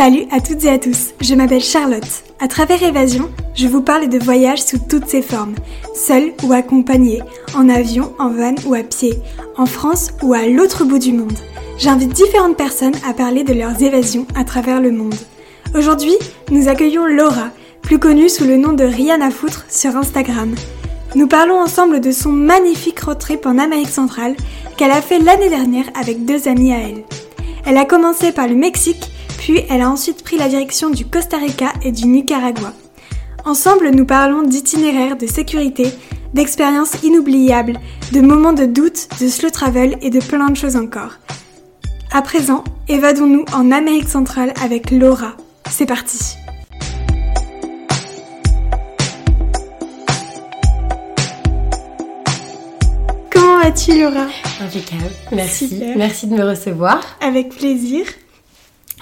Salut à toutes et à tous, je m'appelle Charlotte. À travers Évasion, je vous parle de voyages sous toutes ses formes, seul ou accompagné, en avion, en van ou à pied, en France ou à l'autre bout du monde. J'invite différentes personnes à parler de leurs évasions à travers le monde. Aujourd'hui, nous accueillons Laura, plus connue sous le nom de Rihanna Foutre sur Instagram. Nous parlons ensemble de son magnifique road trip en Amérique centrale qu'elle a fait l'année dernière avec deux amis à elle. Elle a commencé par le Mexique, puis elle a ensuite pris la direction du Costa Rica et du Nicaragua. Ensemble, nous parlons d'itinéraires, de sécurité, d'expériences inoubliables, de moments de doute, de slow travel et de plein de choses encore. À présent, évadons-nous en Amérique centrale avec Laura. C'est parti Comment vas-tu Laura? Impeccable. Merci. Super. Merci de me recevoir. Avec plaisir.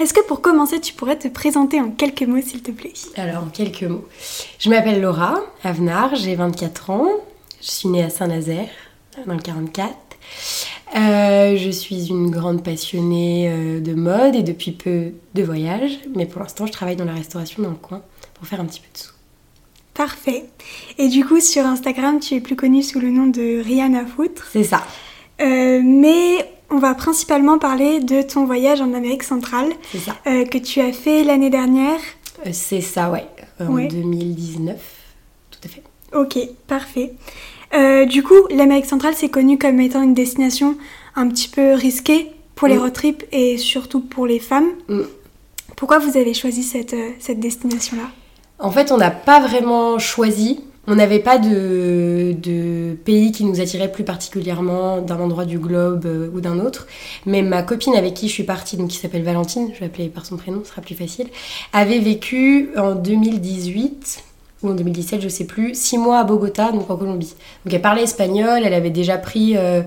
Est-ce que pour commencer, tu pourrais te présenter en quelques mots, s'il te plaît? Alors, en quelques mots. Je m'appelle Laura Avenard, j'ai 24 ans. Je suis née à Saint-Nazaire, dans le 44. Euh, je suis une grande passionnée euh, de mode et depuis peu de voyage. Mais pour l'instant, je travaille dans la restauration dans le coin pour faire un petit peu de sous. Parfait. Et du coup, sur Instagram, tu es plus connue sous le nom de Rihanna Foutre. C'est ça. Euh, mais on va principalement parler de ton voyage en Amérique centrale ça. euh, que tu as fait l'année dernière. Euh, c'est ça, ouais. En Ouais. 2019. Tout à fait. Ok, parfait. Euh, du coup, l'Amérique centrale, c'est connu comme étant une destination un petit peu risquée pour les Mm. road trips et surtout pour les femmes. Mm. Pourquoi vous avez choisi cette, euh, cette destination-là? En fait, on n'a pas vraiment choisi. On n'avait pas de, pays qui nous attirait plus particulièrement d'un endroit du globe euh, ou d'un autre. Mais ma copine avec qui je suis partie, donc qui s'appelle Valentine, je vais l'appeler par son prénom, ce sera plus facile, avait vécu en 2018 ou en 2017, je sais plus, six mois à Bogota, donc en Colombie. Donc elle parlait espagnol, elle avait déjà pris, euh,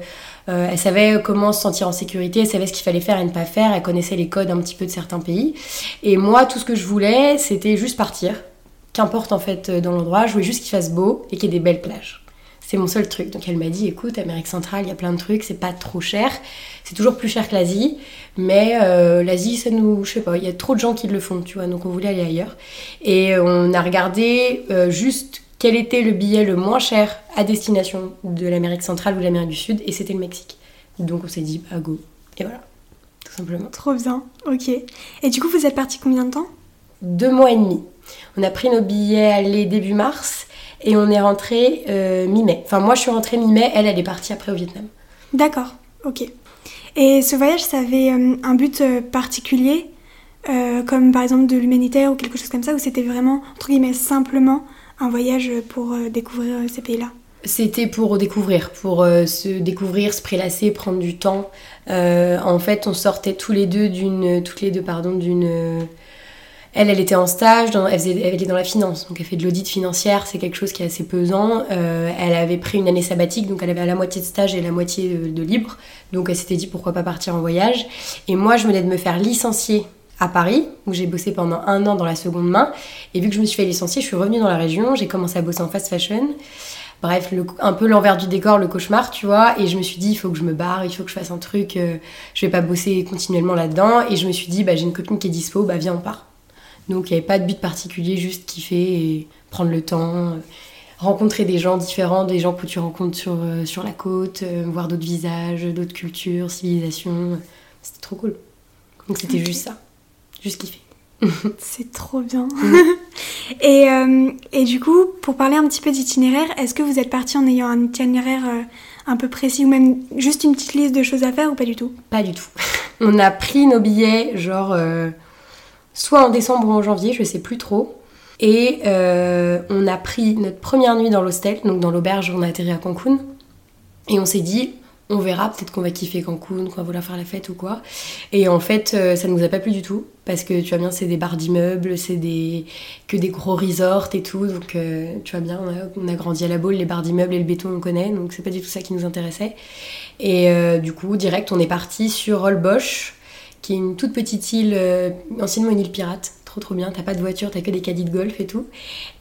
euh, elle savait comment se sentir en sécurité, elle savait ce qu'il fallait faire et ne pas faire, elle connaissait les codes un petit peu de certains pays. Et moi, tout ce que je voulais, c'était juste partir. Qu'importe en fait euh, dans l'endroit, je voulais juste qu'il fasse beau et qu'il y ait des belles plages. C'est mon seul truc. Donc elle m'a dit, écoute, Amérique centrale, il y a plein de trucs, c'est pas trop cher. C'est toujours plus cher que l'Asie, mais euh, l'Asie, ça nous, je sais pas, il y a trop de gens qui le font, tu vois. Donc on voulait aller ailleurs. Et on a regardé euh, juste quel était le billet le moins cher à destination de l'Amérique centrale ou de l'Amérique du Sud, et c'était le Mexique. Donc on s'est dit, bah go. Et voilà, tout simplement. Trop bien, ok. Et du coup, vous êtes parti combien de temps? Deux mois et demi. On a pris nos billets aller début mars et on est rentré euh, mi-mai. Enfin, moi je suis rentrée mi-mai, elle, elle est partie après au Vietnam. D'accord, ok. Et ce voyage, ça avait euh, un but euh, particulier, euh, comme par exemple de l'humanitaire ou quelque chose comme ça, ou c'était vraiment, entre guillemets, simplement un voyage pour découvrir ces pays-là? C'était pour découvrir, pour euh, se découvrir, se prélasser, prendre du temps. Euh, en fait, on sortait tous les deux d'une, toutes les deux, pardon, d'une. Elle, elle était en stage, elle, faisait- elle était dans la finance, donc elle fait de l'audit financière, c'est quelque chose qui est assez pesant. Euh, elle avait pris une année sabbatique, donc elle avait à la moitié de stage et la moitié de, libre. Donc elle s'était dit pourquoi pas partir en voyage. Et moi, je venais de me faire licencier à Paris, où j'ai bossé pendant un an dans la seconde main. Et vu que je me suis fait licencier, je suis revenue dans la région, j'ai commencé à bosser en fast fashion. Bref, un peu l'envers du décor, le cauchemar, tu vois. Et je me suis dit, il faut que je me barre, il faut que je fasse un truc. euh, je vais pas bosser continuellement là-dedans. Et je me suis dit, bah, j'ai une copine qui est dispo, bah viens, on part. Donc il n'y avait pas de but particulier, juste kiffer et prendre le temps, euh, rencontrer des gens différents, des gens que tu rencontres sur, euh, sur la côte, euh, voir d'autres visages, d'autres cultures, civilisations. C'était trop cool. Donc c'était juste ça, juste kiffer. C'est trop bien. et, euh, et du coup, pour parler un petit peu d'itinéraire, est-ce que vous êtes parti en ayant un itinéraire euh, un peu précis ou même juste une petite liste de choses à faire ou pas du tout? Pas du tout. On a pris nos billets, genre, euh, soit en décembre ou en janvier, je sais plus trop. Et euh, on a pris notre première nuit dans l'hostel, donc dans l'auberge, on a atterri à Cancun. Et on s'est dit, on verra, peut-être qu'on va kiffer Cancun, qu'on va vouloir faire la fête ou quoi. Et en fait, euh, ça nous a pas plu du tout, parce que tu vois bien, c'est des bars d'immeubles, c'est des... que des gros resorts et tout. Donc euh, tu vois bien, on a, grandi à la boule, les bars d'immeubles et le béton, on connaît, donc c'est pas du tout ça qui nous intéressait. Et du coup, direct, on est parti sur Holbox, une toute petite île, euh, anciennement une île pirate. Trop trop bien, t'as pas de voiture, t'as que des caddies de golf et tout.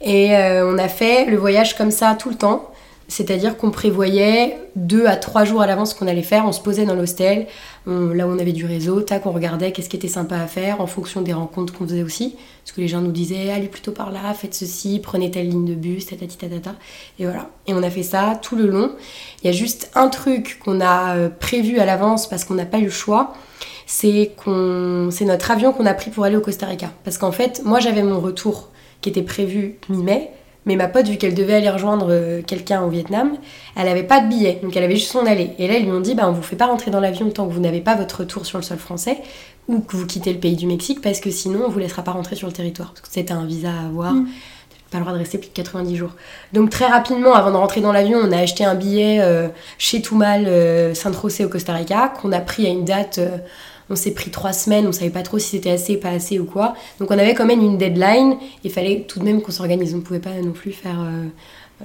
Et euh, on a fait le voyage comme ça tout le temps. C'est-à-dire qu'on prévoyait deux à trois jours à l'avance ce qu'on allait faire. On se posait dans l'hostel, là où on avait du réseau, tac, on regardait qu'est-ce qui était sympa à faire en fonction des rencontres qu'on faisait aussi. Parce que les gens nous disaient allez plutôt par là, faites ceci, prenez telle ligne de bus, tatati tatata. Et voilà. Et on a fait ça tout le long. Il y a juste un truc qu'on a euh, prévu à l'avance parce qu'on n'a pas eu le choix. C'est qu'on, c'est notre avion qu'on a pris pour aller au Costa Rica. Parce qu'en fait, moi j'avais mon retour qui était prévu mi-mai. Mais ma pote, vu qu'elle devait aller rejoindre euh, quelqu'un au Vietnam, elle avait pas de billet, donc elle avait juste son aller. Et là, ils lui ont dit, bah, on vous fait pas rentrer dans l'avion tant que vous n'avez pas votre retour sur le sol français ou que vous quittez le pays du Mexique, parce que sinon, on vous laissera pas rentrer sur le territoire. Parce que c'était un visa à avoir. Mm. Pas le droit de rester plus de 90 jours. Donc très rapidement, avant de rentrer dans l'avion, on a acheté un billet euh, chez Toumal, euh, Saint-Rosé au Costa Rica, qu'on a pris à une date on s'est pris trois semaines, on savait pas trop si c'était assez, pas assez ou quoi. Donc on avait quand même une deadline. Il fallait tout de même qu'on s'organise. On ne pouvait pas non plus faire euh,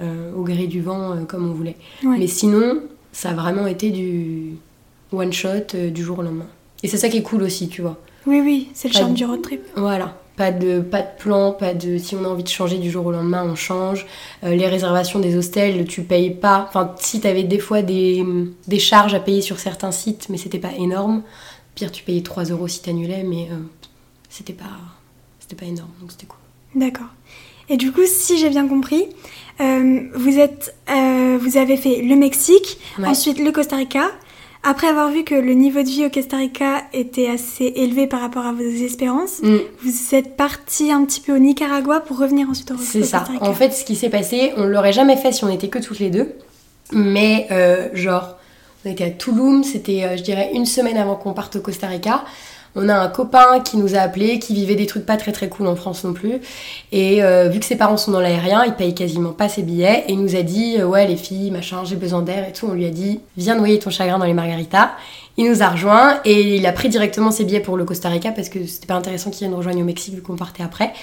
euh, au gré du vent euh, comme on voulait. Mais sinon, ça a vraiment été du one shot du jour au lendemain. Et c'est ça qui est cool aussi, tu vois. Oui, oui, c'est le charme du road trip. Voilà. Pas de, pas de plan, pas de. Si on a envie de changer du jour au lendemain, on change. les réservations des hostels, tu payes pas. Enfin, si tu avais des fois des, des charges à payer sur certains sites, mais c'était pas énorme. Pire, tu payais 3 euros si t'annulais, mais euh, c'était pas, c'était pas énorme, donc c'était cool. D'accord. Et du coup, si j'ai bien compris, euh, vous, êtes, euh, vous avez fait le Mexique, ensuite le Costa Rica. Après avoir vu que le niveau de vie au Costa Rica était assez élevé par rapport à vos espérances, mm. vous êtes parti un petit peu au Nicaragua pour revenir ensuite au, C'est ça. En fait, ce qui s'est passé, on l'aurait jamais fait si on était que toutes les deux. Mais genre, on était à Toulouse, c'était, euh, je dirais, une semaine avant qu'on parte au Costa Rica. On a un copain qui nous a appelé, qui vivait des trucs pas très très cool en France non plus. Et euh, vu que ses parents sont dans l'aérien, il paye quasiment pas ses billets. Et il nous a dit, euh, ouais les filles, machin, j'ai besoin d'air et tout. On lui a dit, viens noyer ton chagrin dans les margaritas. Il nous a rejoint et il a pris directement ses billets pour le Costa Rica parce que c'était pas intéressant qu'il nous rejoigne au Mexique vu qu'on partait après.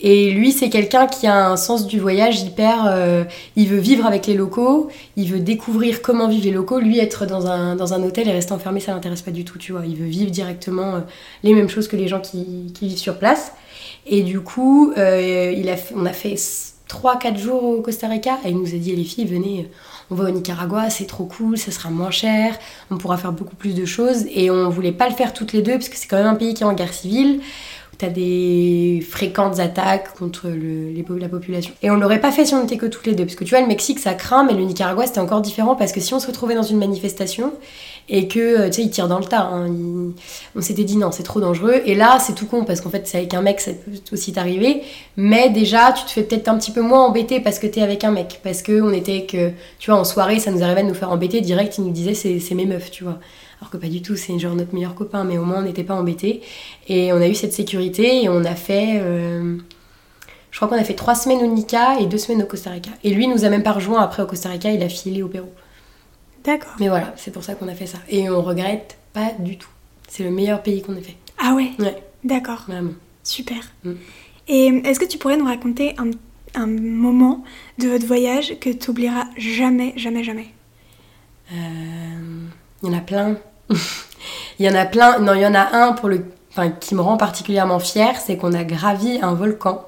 Et lui, c'est quelqu'un qui a un sens du voyage hyper. Euh, il veut vivre avec les locaux, il veut découvrir comment vivent les locaux. Lui, être dans un, dans un hôtel et rester enfermé, ça l'intéresse pas du tout, tu vois. Il veut vivre directement euh, les mêmes choses que les gens qui, qui, vivent sur place. Et du coup, euh, il a on a fait 3-4 jours au Costa Rica et il nous a dit les filles, venez on va au Nicaragua, c'est trop cool, ça sera moins cher, on pourra faire beaucoup plus de choses. Et on voulait pas le faire toutes les deux, parce que c'est quand même un pays qui est en guerre civile, où tu as des fréquentes attaques contre la population. Et on l'aurait pas fait si on n'était que toutes les deux, parce que tu vois, le Mexique ça craint, mais le Nicaragua c'était encore différent, parce que si on se retrouvait dans une manifestation, et que euh, tu sais ils tirent dans le tas. Hein. On s'était dit non c'est trop dangereux et là c'est tout con parce qu'en fait c'est avec un mec ça peut aussi t'arriver mais déjà tu te fais peut-être un petit peu moins embêter parce que t'es avec un mec parce que on était que tu vois en soirée ça nous arrivait de nous faire embêter direct il nous disait c'est mes meufs tu vois alors que pas du tout c'est genre notre meilleur copain mais au moins on n'était pas embêtés et on a eu cette sécurité et on a fait euh, je crois qu'on a fait trois semaines au Nica et deux semaines au Costa Rica. Et lui nous a même pas rejoint après au Costa Rica, il a filé au Pérou. D'accord. Mais voilà, c'est pour ça qu'on a fait ça. Et on regrette pas du tout. C'est le meilleur pays qu'on ait fait. Ah ouais Ouais. D'accord. Vraiment. Super. Mm. Et est-ce que tu pourrais nous raconter un, un moment de votre voyage que tu oublieras jamais, jamais, jamais? Euh, Il y en a plein. il y en a plein. Non, il y en a un pour le, enfin, qui me rend particulièrement fière, c'est qu'on a gravi un volcan.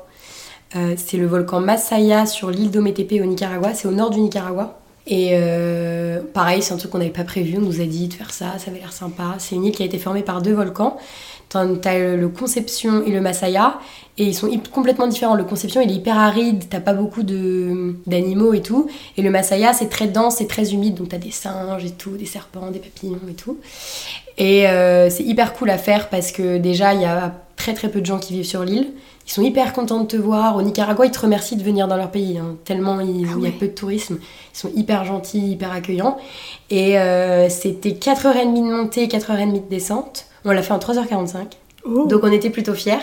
Euh, c'est le volcan Masaya sur l'île d'Ometepe au Nicaragua. C'est au nord du Nicaragua. Et euh, pareil, c'est un truc qu'on n'avait pas prévu. On nous a dit de faire ça, ça avait l'air sympa. C'est une île qui a été formée par deux volcans. T'as le Conception et le Masaya, et ils sont complètement différents. Le Conception, il est hyper aride, t'as pas beaucoup d'animaux et tout. Et le Masaya, c'est très dense et très humide, donc t'as des singes et tout, des serpents, des papillons et tout. Et euh, c'est hyper cool à faire parce que déjà, il y a très très peu de gens qui vivent sur l'île. Ils sont hyper contents de te voir. Au Nicaragua, ils te remercient de venir dans leur pays, hein. tellement il, ah y a peu de tourisme. Ils sont hyper gentils, hyper accueillants. Et euh, c'était 4h30 de montée, 4h30 de descente. On l'a fait en 3h45. Donc on était plutôt fiers.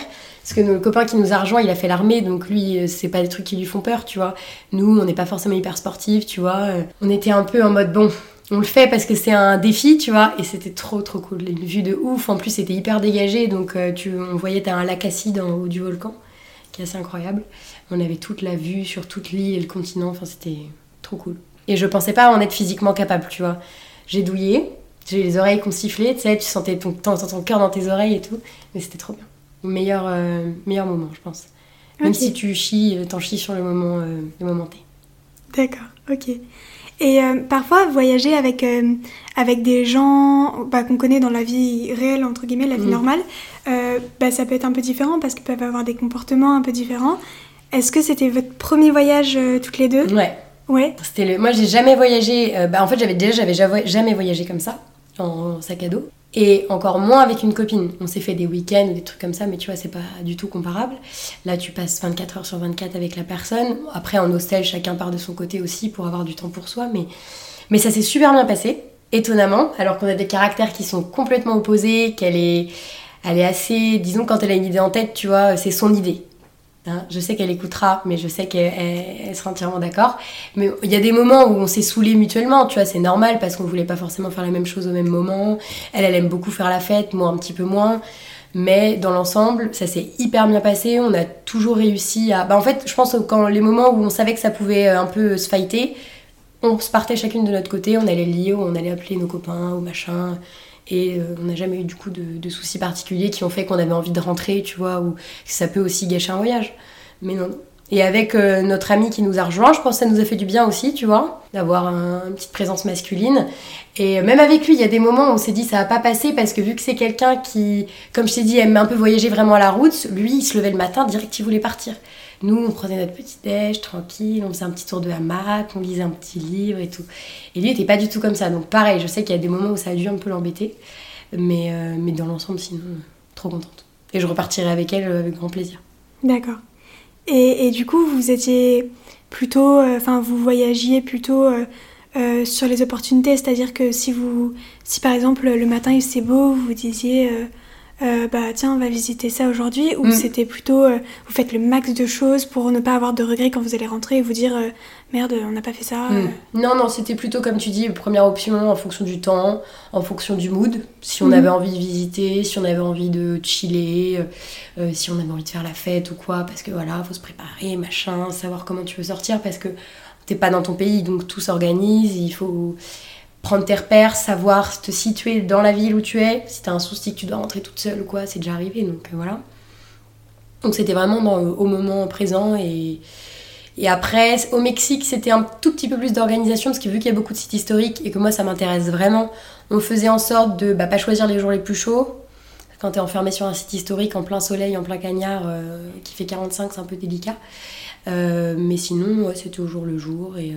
Parce que le copain qui nous a rejoint, il a fait l'armée, donc lui, euh, c'est pas des trucs qui lui font peur, tu vois. Nous, on n'est pas forcément hyper sportifs, tu vois. Euh, on était un peu en mode, bon, on le fait parce que c'est un défi, tu vois, et c'était trop trop cool. Une vue de ouf, en plus c'était hyper dégagé, donc euh, tu, on voyait t'as un lac acide en haut du volcan, qui est assez incroyable. On avait toute la vue sur toute l'île et le continent, enfin c'était trop cool. Et je pensais pas en être physiquement capable, tu vois. J'ai douillé, j'ai les oreilles qu'on sifflait, tu sais, tu sentais ton, ton, ton cœur dans tes oreilles et tout, mais c'était trop bien. Meilleur, euh, meilleur moment, je pense. Même si tu chies, t'en chies sur le moment, euh, le moment T. D'accord, ok. Et euh, parfois, voyager avec, euh, avec des gens bah, qu'on connaît dans la vie réelle, entre guillemets, la vie Mm. normale, euh, bah, ça peut être un peu différent parce qu'ils peuvent avoir des comportements un peu différents. Est-ce que c'était votre premier voyage toutes les deux? Ouais. Ouais. C'était le... Moi, j'ai jamais voyagé. bah, en fait, j'avais déjà, j'avais jamais voyagé comme ça, en sac à dos. Et encore moins avec une copine. On s'est fait des week-ends ou des trucs comme ça, mais tu vois, c'est pas du tout comparable. Là, tu passes 24 heures sur 24 avec la personne. Après, en hostel, chacun part de son côté aussi pour avoir du temps pour soi. Mais, mais ça s'est super bien passé, étonnamment, alors qu'on a des caractères qui sont complètement opposés, qu'elle est, elle est assez. Disons, quand elle a une idée en tête, tu vois, c'est son idée. Hein, je sais qu'elle écoutera, mais je sais qu'elle elle- elle sera entièrement d'accord. Mais il y a des moments où on s'est saoulés mutuellement, tu vois, c'est normal parce qu'on voulait pas forcément faire la même chose au même moment. Elle, elle aime beaucoup faire la fête, moi un petit peu moins. Mais dans l'ensemble, ça s'est hyper bien passé. On a toujours réussi à. Bah, en fait, je pense que quand les moments où on savait que ça pouvait euh, un peu se fighter, on se partait chacune de notre côté. On allait lier, on allait appeler nos copains ou machin. Et euh, on n'a jamais eu du coup de, soucis particuliers qui ont fait qu'on avait envie de rentrer, tu vois, ou ça peut aussi gâcher un voyage. Mais non. Et avec euh, notre ami qui nous a rejoint, je pense que ça nous a fait du bien aussi, tu vois, d'avoir un- une petite présence masculine. Et même avec lui, il y a des moments où on s'est dit ça va pas passer parce que vu que c'est quelqu'un qui, comme je t'ai dit, aime un peu voyager vraiment à la route, lui, il se levait le matin, direct, il voulait partir. Nous, on prenait notre petit déj, tranquille, on faisait un petit tour de hamac, on lisait un petit livre et tout. Et lui, il était pas du tout comme ça. Donc pareil, je sais qu'il y a des moments où ça a dû un peu l'embêter. Mais, euh, mais dans l'ensemble, sinon, trop contente. Et je repartirai avec elle euh, avec grand plaisir. D'accord. Et, et du coup, vous étiez plutôt, euh, enfin, vous voyagiez plutôt sur les opportunités, c'est-à-dire que si vous, si par exemple le matin il c'est beau, vous vous disiez, euh, bah tiens, on va visiter ça aujourd'hui, ou Mm. c'était plutôt, euh, vous faites le max de choses pour ne pas avoir de regrets quand vous allez rentrer et vous dire, euh, merde, on n'a pas fait ça. euh. Mm. Non, non, c'était plutôt comme tu dis, première option en fonction du temps, en fonction du mood. Si on Mhm. avait envie de visiter, si on avait envie de chiller, si on avait envie de faire la fête ou quoi, parce que voilà, faut se préparer, machin, savoir comment tu veux sortir, parce que t'es pas dans ton pays, donc tout s'organise, il faut prendre tes repères, savoir te situer dans la ville où tu es. Si t'as un souci que tu dois rentrer toute seule ou quoi, c'est déjà arrivé, donc euh, voilà. Donc c'était vraiment dans, au moment présent et, après, au Mexique, c'était un tout petit peu plus d'organisation parce que vu qu'il y a beaucoup de sites historiques et que moi ça m'intéresse vraiment, on faisait en sorte de bah, pas choisir les jours les plus chauds. Quand t'es enfermé sur un site historique en plein soleil, en plein cagnard, euh, qui fait 45, c'est un peu délicat. Euh, mais sinon, c'était au le jour. Et, euh,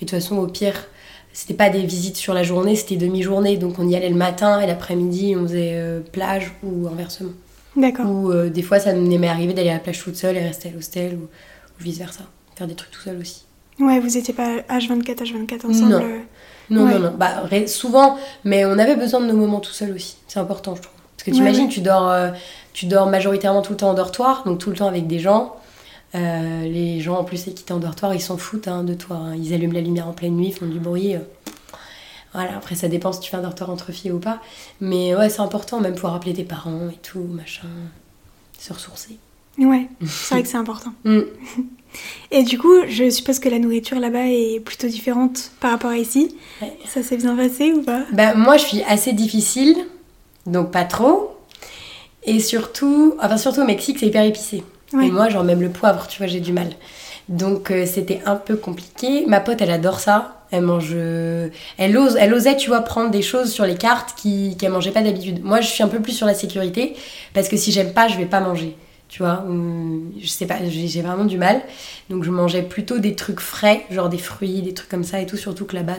et de toute façon, au pire, c'était pas des visites sur la journée, c'était demi-journée. Donc on y allait le matin et l'après-midi, on faisait euh, plage ou inversement. D'accord. Ou euh, des fois, ça m'est arrivé d'aller à la plage toute seule et rester à l'hostel ou, ou vice-versa. Faire des trucs tout seul aussi. Ouais, vous étiez pas H24, H24 ensemble. Non. euh. Non, Ouais. non, non. Bah, souvent, mais on avait besoin de nos moments tout seul aussi. C'est important, je trouve. Parce que tu Ouais, imagines, ouais. tu dors, euh, tu dors majoritairement tout le temps en dortoir, donc tout le temps avec des gens. Euh, les gens en plus qui t'es en dortoir, ils s'en foutent hein, de toi. hein. Ils allument la lumière en pleine nuit, font du bruit. euh. Voilà, après ça dépend si tu fais un dortoir entre filles ou pas. Mais ouais, c'est important, même pouvoir appeler tes parents et tout, machin. Se ressourcer. Ouais, c'est vrai que c'est important. Mm. Et du coup, je suppose que la nourriture là-bas est plutôt différente par rapport à ici. Ouais. Ça s'est bien passé ou pas? Ben, moi, je suis assez difficile, donc pas trop. Et surtout, enfin surtout au Mexique, c'est hyper épicé. Ouais. Et moi, genre même le poivre, tu vois, j'ai du mal. Donc euh, c'était un peu compliqué. Ma pote, elle adore ça. Elle mange, euh, elle ose, elle osait, tu vois, prendre des choses sur les cartes qui qu'elle mangeait pas d'habitude. Moi, je suis un peu plus sur la sécurité parce que si j'aime pas, je vais pas manger. Tu vois, je sais pas, j'ai vraiment du mal. Donc je mangeais plutôt des trucs frais, genre des fruits, des trucs comme ça et tout. Surtout que là-bas,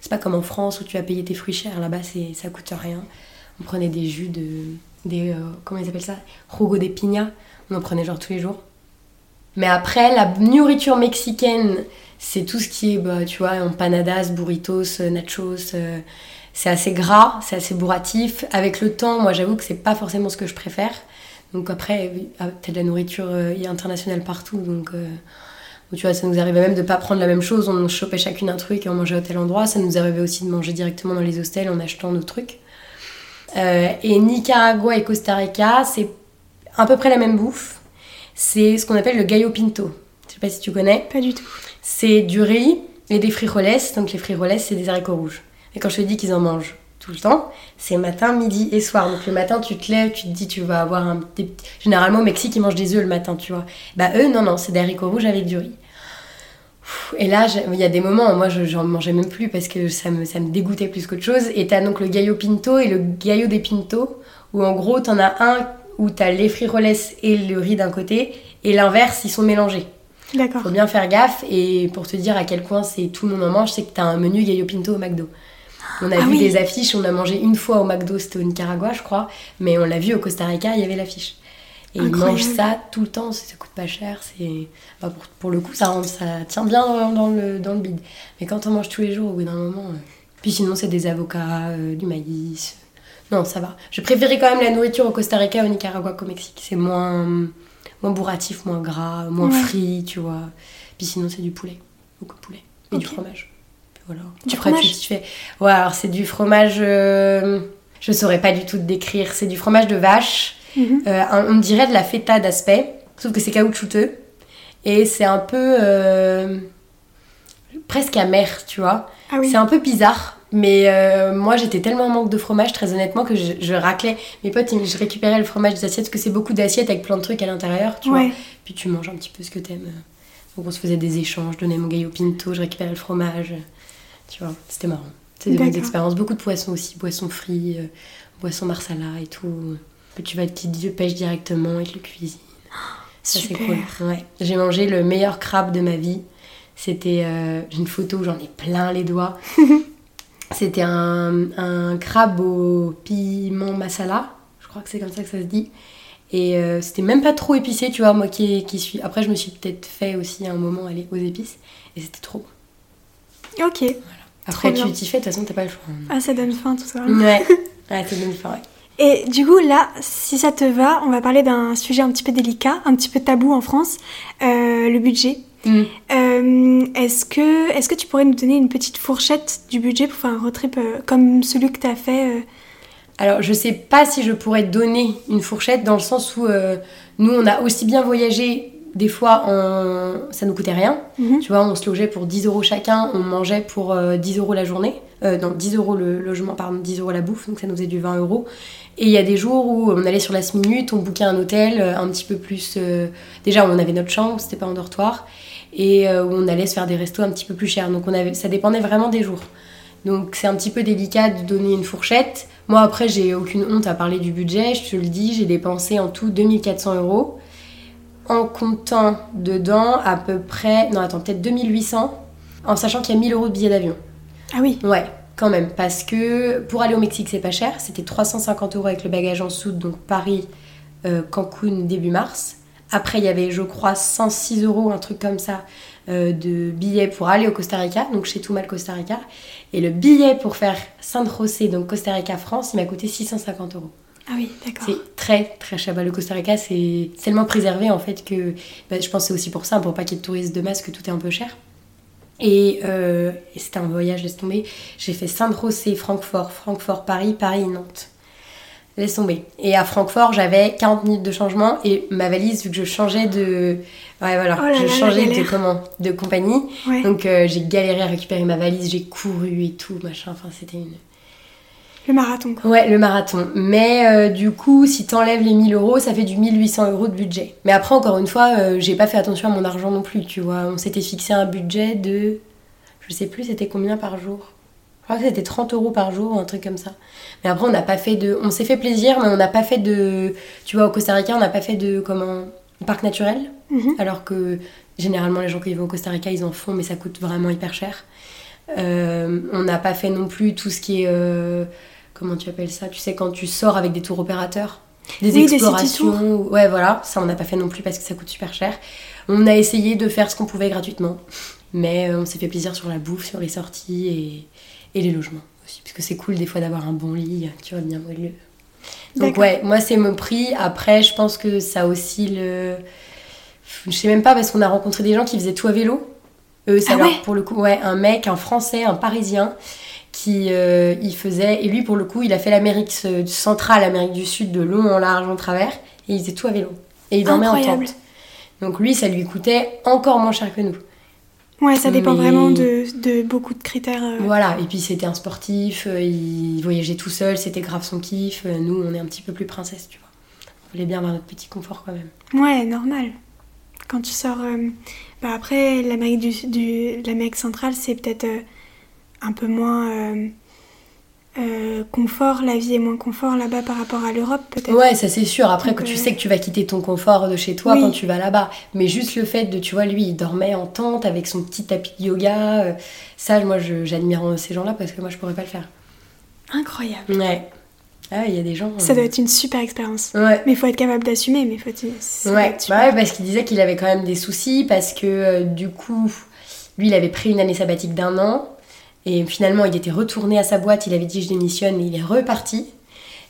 c'est pas comme en France où tu vas payer tes fruits chers. Là-bas, ça coûte rien. On prenait des jus de, des, euh, comment ils appellent ça, jugo de piña. On en prenait genre tous les jours. Mais après, la nourriture mexicaine, c'est tout ce qui est, bah, tu vois, empanadas, burritos, euh, nachos. euh, c'est assez gras, c'est assez bourratif. Avec le temps, moi, j'avoue que c'est pas forcément ce que je préfère. Donc après, ah, t'as de la nourriture euh, internationale partout, donc tu vois, ça nous arrivait même de pas prendre la même chose. On chopait chacune un truc et on mangeait à tel endroit. Ça nous arrivait aussi de manger directement dans les hostels en achetant nos trucs. Et Nicaragua et Costa Rica, c'est à peu près la même bouffe. C'est ce qu'on appelle le gallo pinto. Je sais pas si tu connais. Pas du tout. C'est du riz et des frijoles. Donc les frijoles, c'est des haricots rouges. Et quand je te dis qu'ils en mangent tout le temps, c'est matin, midi et soir. Donc le matin, tu te lèves, tu te dis, tu vas avoir un des Généralement, au Mexique, ils mangent des œufs le matin, tu vois. Bah eux, non, non, c'est des haricots rouges avec du riz. Et là, il y a des moments, moi, je- j'en mangeais même plus parce que ça me, ça me dégoûtait plus qu'autre chose. Et t'as donc le gallo pinto et le gallo des pinto, où en gros, t'en as un où t'as les frijoles et le riz d'un côté, et l'inverse, ils sont mélangés. D'accord. Faut bien faire gaffe, et pour te dire à quel point c'est tout le monde en mange, c'est que t'as un menu gallo pinto au McDo. On a Ah vu oui. des affiches, on a mangé une fois au McDo, c'était au Nicaragua, je crois, mais on l'a vu au Costa Rica, il y avait l'affiche. Et ils Incroyable. mangent ça tout le temps, ça coûte pas cher, c'est bah, pour, pour le coup ça, rend- ça tient bien dans, dans le, dans le bide. Mais quand on mange tous les jours, au bout d'un moment, euh, puis sinon c'est des avocats, euh, du maïs. Non, ça va. Je préférais quand même la nourriture au Costa Rica, au Nicaragua qu'au Mexique. C'est moins, moins bourratif, moins gras, moins Ouais. frit, tu vois. Puis sinon c'est du poulet, beaucoup de poulet et du fromage. Voilà. Du Après, fromage tu fais. Ouais, alors c'est du fromage. euh, Je saurais pas du tout te décrire. C'est du fromage de vache. Mhm. Euh, on dirait de la feta d'aspect, sauf que c'est caoutchouteux. Et c'est un peu. euh, presque amer, tu vois. Ah oui. C'est un peu bizarre. Mais euh, moi j'étais tellement en manque de fromage, très honnêtement, que je, je raclais. Mes potes, je récupérais le fromage des assiettes, parce que c'est beaucoup d'assiettes avec plein de trucs à l'intérieur, tu vois. Ouais. Puis tu manges un petit peu ce que t'aimes. Donc on se faisait des échanges, je donnais mon gallo pinto, je récupérais le fromage. Tu vois, c'était marrant. C'était des bonnes expériences. Beaucoup de poissons aussi, poissons frits, euh, poissons marsala et tout. Puis tu vas te pêche directement, te le cuisinent. Ça c'est cool. Ouais. J'ai mangé le meilleur crabe de ma vie. C'était euh, j'ai une photo où j'en ai plein les doigts. C'était un, un crabe au piment masala. Je crois que c'est comme ça que ça se dit. Et euh, c'était même pas trop épicé, tu vois, moi qui, qui suis. Après, je me suis peut-être fait aussi à un moment aller aux épices. Et c'était trop bon. Ok. Après, tu t'y fais, de toute façon, t'as pas le choix. Ah, ça donne faim tout ça. Ouais, ouais c'est bien fait, ouais. Et du coup, là, si ça te va, on va parler d'un sujet un petit peu délicat, un petit peu tabou en France, euh, le budget. Mm. Euh, est-ce que, est-ce que tu pourrais nous donner une petite fourchette du budget pour faire un road trip euh, comme celui que tu as fait euh, Alors, je sais pas si je pourrais donner une fourchette dans le sens où nous, on a aussi bien voyagé. Des fois, en... ça nous coûtait rien. Mhm. Tu vois, on se logeait pour 10 euros chacun, on mangeait pour euh, 10 euros la journée. Euh, non, 10 euros le logement, pardon, 10 euros la bouffe, donc ça nous faisait du 20 euros. Et il y a des jours où on allait sur la minute, on bookait un hôtel un petit peu plus. euh, Déjà, on avait notre chambre, c'était pas en dortoir. Et euh, où on allait se faire des restos un petit peu plus chers. Donc on avait... ça dépendait vraiment des jours. Donc c'est un petit peu délicat de donner une fourchette. Moi, après, j'ai aucune honte à parler du budget, je te le dis, j'ai dépensé en tout 2400 euros en comptant dedans à peu près, non attends, peut-être 2800, en sachant qu'il y a 1000 euros de billets d'avion. Ah oui. Ouais, quand même, parce que pour aller au Mexique, c'est pas cher, c'était 350 euros avec le bagage en soute, donc Paris, euh, Cancun début mars. Après, il y avait, je crois, 106 euros, un truc comme ça, euh, de billets pour aller au Costa Rica, donc chez Tumal Costa Rica. Et le billet pour faire San José, donc Costa Rica, France, il m'a coûté 650 euros. Ah oui, d'accord. C'est très très cher. Le Costa Rica, c'est tellement préservé en fait que bah, je pense que c'est aussi pour ça, pour pas qu'il y ait de touristes de masse, que tout est un peu cher. Et, euh, et c'était un voyage, laisse tomber. J'ai fait Saint-José, Francfort, Francfort, Paris, Paris, Nantes. Laisse tomber. Et à Francfort, j'avais 40 minutes de changement et ma valise, vu que je changeais de. Ouais, voilà, Oh je changeais de comment De compagnie. Ouais. Donc euh, j'ai galéré à récupérer ma valise, j'ai couru et tout, machin. Enfin, c'était une. Le marathon, quoi. Ouais, le marathon. Mais euh, du coup, si t'enlèves les 1000 euros, ça fait du 1800 euros de budget. Mais après, encore une fois, euh, j'ai pas fait attention à mon argent non plus, tu vois. On s'était fixé un budget de. Je sais plus, c'était combien par jour? Je crois que c'était 30 euros par jour ou un truc comme ça. Mais après, on n'a pas fait de. On s'est fait plaisir, mais on n'a pas fait de. Tu vois, au Costa Rica, on n'a pas fait de. Comment Parc naturel. Mhm. Alors que généralement, les gens qui vont au Costa Rica, ils en font, mais ça coûte vraiment hyper cher. Euh, on n'a pas fait non plus tout ce qui est. euh, comment tu appelles ça? Tu sais, quand tu sors avec des tours opérateurs des Oui, des explorations. ouais, voilà, ça on n'a pas fait non plus parce que ça coûte super cher. On a essayé de faire ce qu'on pouvait gratuitement, mais euh, on s'est fait plaisir sur la bouffe, sur les sorties et, les logements aussi, parce que c'est cool des fois d'avoir un bon lit, tu vois, bien moelleux. Donc ouais, moi c'est mon prix. Après, je pense que ça aussi le. Je sais même pas parce qu'on a rencontré des gens qui faisaient tout à vélo. Eux, ça Ah leur- ouais pour le coup, ouais, un mec, un Français, un Parisien qui euh, il faisait et lui pour le coup, il a fait l'Amérique ce- centrale, l'Amérique du Sud de long en large en travers et il faisait tout à vélo et il dormait en tente. Donc lui, ça lui coûtait encore moins cher que nous. Ouais, ça dépend Mais- vraiment de, de beaucoup de critères. euh. Voilà, et puis c'était un sportif, euh, il voyageait tout seul, c'était grave son kiff. Euh, Nous, on est un petit peu plus princesse, tu vois. On voulait bien avoir notre petit confort quand même. Ouais, normal. quand tu sors. bah après, l'Amérique du, du- l'Amérique centrale, c'est peut-être un peu moins euh, confort. La vie est moins confort là-bas par rapport à l'Europe, peut-être? Ouais, ça c'est sûr. Après, Donc, que tu euh, sais que tu vas quitter ton confort de chez toi Oui. quand tu vas là-bas. Mais juste le fait de, tu vois, lui, il dormait en tente avec son petit tapis de yoga. euh, ça, moi, j'admire ces gens-là parce que moi, je pourrais pas le faire. Incroyable. Ouais. Ah, il y a des gens. Ça euh, doit être une super expérience. Ouais. Mais il faut être capable d'assumer, mais faut être, Ouais, bah ouais, parce qu'il disait qu'il avait quand même des soucis parce que du coup, lui, il avait pris une année sabbatique d'un an et finalement, il était retourné à sa boîte, il avait dit je démissionne il est reparti.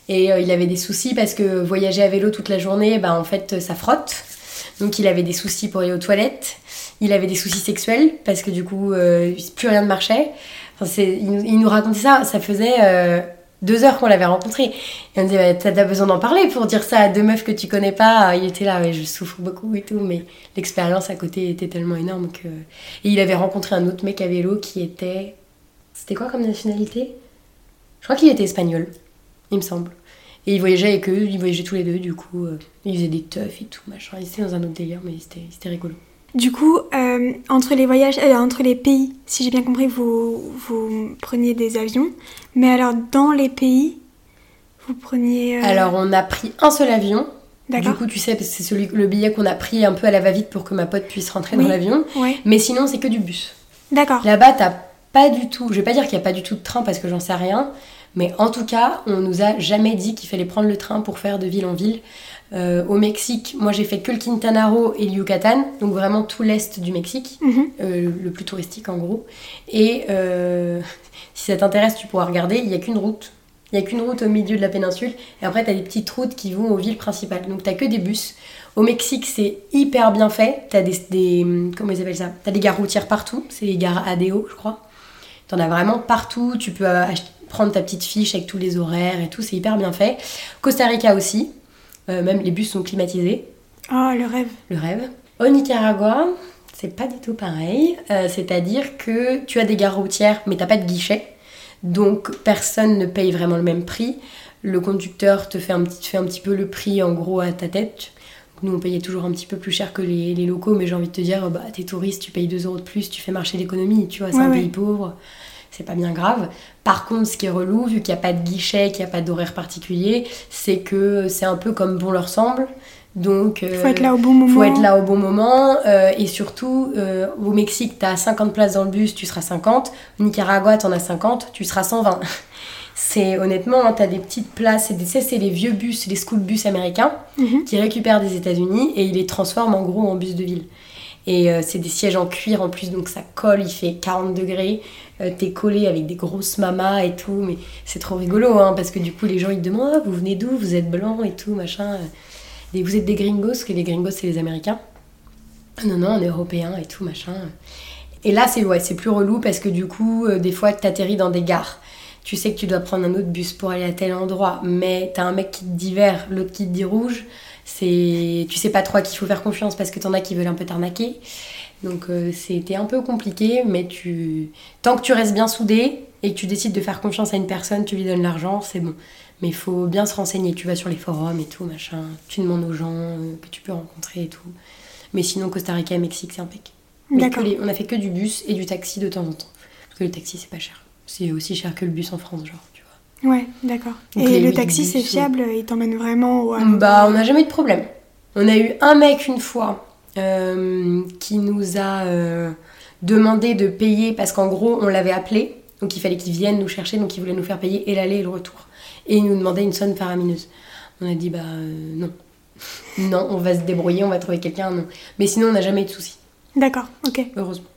Et euh, il avait des soucis parce que voyager à vélo toute la journée, bah en fait, ça frotte. Donc il avait des soucis pour aller aux toilettes. Il avait des soucis sexuels parce que du coup, euh, plus rien ne marchait. Enfin, il, nous- il nous racontait ça, ça faisait euh, deux heures qu'on l'avait rencontré. Et on disait, bah, t'as besoin d'en parler pour dire ça à deux meufs que tu connais pas. Il était là, je souffre beaucoup et tout, mais l'expérience à côté était tellement énorme que. Et il avait rencontré un autre mec à vélo qui était. C'était quoi comme nationalité? Je crois qu'il était espagnol, il me semble. Et il voyageait avec eux, ils voyageaient tous les deux, du coup, euh, ils faisaient des teufs et tout, machin. Ils étaient dans un autre délire, mais c'était rigolo. Du coup, euh, entre les voyages, euh, entre les pays, si j'ai bien compris, vous, vous preniez des avions. Mais alors, dans les pays, vous preniez. euh, Alors, on a pris un seul avion. Du coup, tu sais, parce que c'est celui, le billet qu'on a pris un peu à la va-vite pour que ma pote puisse rentrer Oui. dans l'avion. Ouais. Mais sinon, c'est que du bus. D'accord. Là-bas, t'as pas du tout. Je vais pas dire qu'il y a pas du tout de train parce que j'en sais rien. Mais en tout cas, on nous a jamais dit qu'il fallait prendre le train pour faire de ville en ville. Euh, au Mexique, moi j'ai fait que le Quintana Roo et le Yucatan, donc vraiment tout l'est du Mexique, Mhm. euh, le plus touristique en gros. Et euh, si ça t'intéresse, tu pourras regarder, il y a qu'une route. Il y a qu'une route au milieu de la péninsule. Et après, t'as des petites routes qui vont aux villes principales. Donc t'as que des bus. Au Mexique, c'est hyper bien fait. T'as des, des. Comment ils appellent ça? T'as des gares routières partout. C'est les gares ADO, je crois. T'en as vraiment partout. Tu peux euh, prendre ta petite fiche avec tous les horaires et tout. C'est hyper bien fait. Costa Rica aussi. Euh, même les bus sont climatisés. Oh, le rêve. Le rêve. Au Nicaragua, c'est pas du tout pareil. Euh, C'est-à-dire que tu as des gares routières, mais t'as pas de guichet. Donc personne ne paye vraiment le même prix. Le conducteur te fait un petit, te fait un petit peu le prix en gros à ta tête. Nous on payait toujours un petit peu plus cher que les, les locaux, mais j'ai envie de te dire, bah t'es touriste, tu payes 2 euros de plus, tu fais marcher l'économie, tu vois, c'est Ouais, un ouais. pays pauvre, c'est pas bien grave. Par contre, ce qui est relou, vu qu'il n'y a pas de guichet, qu'il n'y a pas d'horaire particulier, c'est que c'est un peu comme bon leur semble. Donc, Il faut euh, être là au bon moment. faut être là au bon moment euh, et surtout euh, au Mexique t'as 50 places dans le bus tu seras 50 au Nicaragua t'en as 50 tu seras 120 c'est honnêtement hein, t'as des petites places et des- c'est les vieux bus les school bus américains Mhm. qui récupèrent des États-Unis et ils les transforment en gros en bus de ville et euh, c'est des sièges en cuir en plus donc ça colle il fait 40 degrés euh, t'es collé avec des grosses mamas et tout mais c'est trop rigolo hein, parce que du coup les gens ils te demandent Ah, vous venez d'où? Vous êtes blanc et tout machin et vous êtes des gringos, parce que les gringos, c'est les Américains. Non, non, on est européens et tout, machin. Et là, c'est ouais, c'est plus relou parce que du coup, euh, des fois, t'atterris dans des gares. Tu sais que tu dois prendre un autre bus pour aller à tel endroit, mais t'as un mec qui te dit vert, l'autre qui te dit rouge. C'est, tu sais pas trop à qui il faut faire confiance parce que t'en as qui veulent un peu t'arnaquer. Donc euh, c'était un peu compliqué, mais tu, tant que tu restes bien soudé et que tu décides de faire confiance à une personne, tu lui donnes l'argent, c'est bon. Mais il faut bien se renseigner. Tu vas sur les forums et tout, machin. Tu demandes aux gens euh, que tu peux rencontrer et tout. Mais sinon, Costa Rica et Mexique, c'est impec. Mais D'accord. les- on a fait que du bus et du taxi de temps en temps. Parce que le taxi, c'est pas cher. C'est aussi cher que le bus en France, genre, tu vois. Ouais, d'accord. Et le taxi, c'est fiable Il t'emmène vraiment au. Bah, on n'a jamais eu de problème. On a eu un mec une fois euh, qui nous a euh, demandé de payer parce qu'en gros, on l'avait appelé. Donc il fallait qu'il vienne nous chercher, donc il voulait nous faire payer et l'aller et le retour. Et il nous demandait une somme faramineuse. On a dit bah euh, non. Non, on va se débrouiller, on va trouver quelqu'un, non. Mais sinon, on n'a jamais eu de soucis, D'accord, ok. heureusement.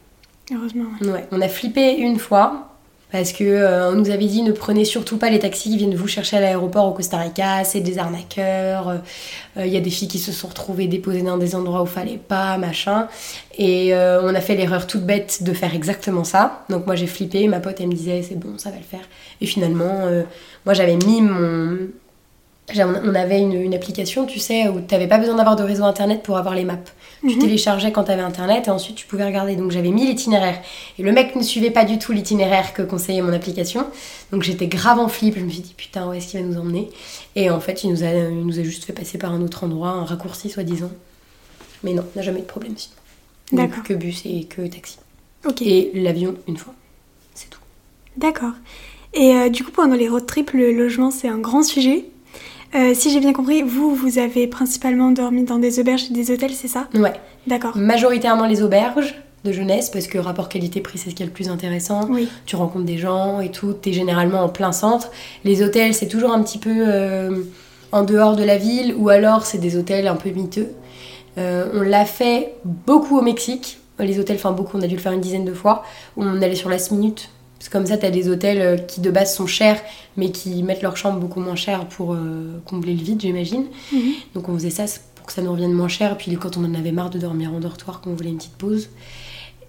Heureusement, ouais. Ouais, on a flippé une fois parce que euh, on nous avait dit ne prenez surtout pas les taxis qui viennent vous chercher à l'aéroport au Costa Rica, c'est des arnaqueurs. euh, Il y a des filles qui se sont retrouvées déposées dans des endroits où fallait pas, machin. Et euh, on a fait l'erreur toute bête de faire exactement ça. Donc moi j'ai flippé, ma pote elle me disait c'est bon, ça va le faire. Et finalement, moi j'avais mis mon on avait une, une application, tu sais, où tu n'avais pas besoin d'avoir de réseau internet pour avoir les maps. Tu Mhm. téléchargeais quand tu avais internet et ensuite tu pouvais regarder. Donc j'avais mis l'itinéraire. Et le mec ne suivait pas du tout l'itinéraire que conseillait mon application. Donc j'étais grave en flip. Je me suis dit putain, où est-ce qu'il va nous emmener? Et en fait, il nous, a, il nous a juste fait passer par un autre endroit, un raccourci soi-disant. Mais non, on n'a jamais eu de problème sinon. D'accord. Que bus et que taxi. Ok. Et l'avion, une fois. C'est tout. D'accord. Et euh, du coup, pendant les road trips, le logement, c'est un grand sujet? Euh, si j'ai bien compris, vous, vous avez principalement dormi dans des auberges et des hôtels, c'est ça? Ouais. D'accord. Majoritairement les auberges de jeunesse, parce que rapport qualité-prix, c'est ce qui est le plus intéressant. Oui. tu rencontres des gens et tout, t'es généralement en plein centre. Les hôtels, c'est toujours un petit peu euh, en dehors de la ville, ou alors c'est des hôtels un peu miteux. Euh, on l'a fait beaucoup au Mexique, les hôtels, enfin beaucoup, on a dû le faire une dizaine de fois, où on allait sur last minute. Parce que comme ça, t'as des hôtels euh, qui de base sont chers, mais qui mettent leurs chambres beaucoup moins chères pour euh, combler le vide, j'imagine. Mhm. Donc on faisait ça pour que ça nous revienne moins cher. Puis quand on en avait marre de dormir en dortoir, qu'on voulait une petite pause,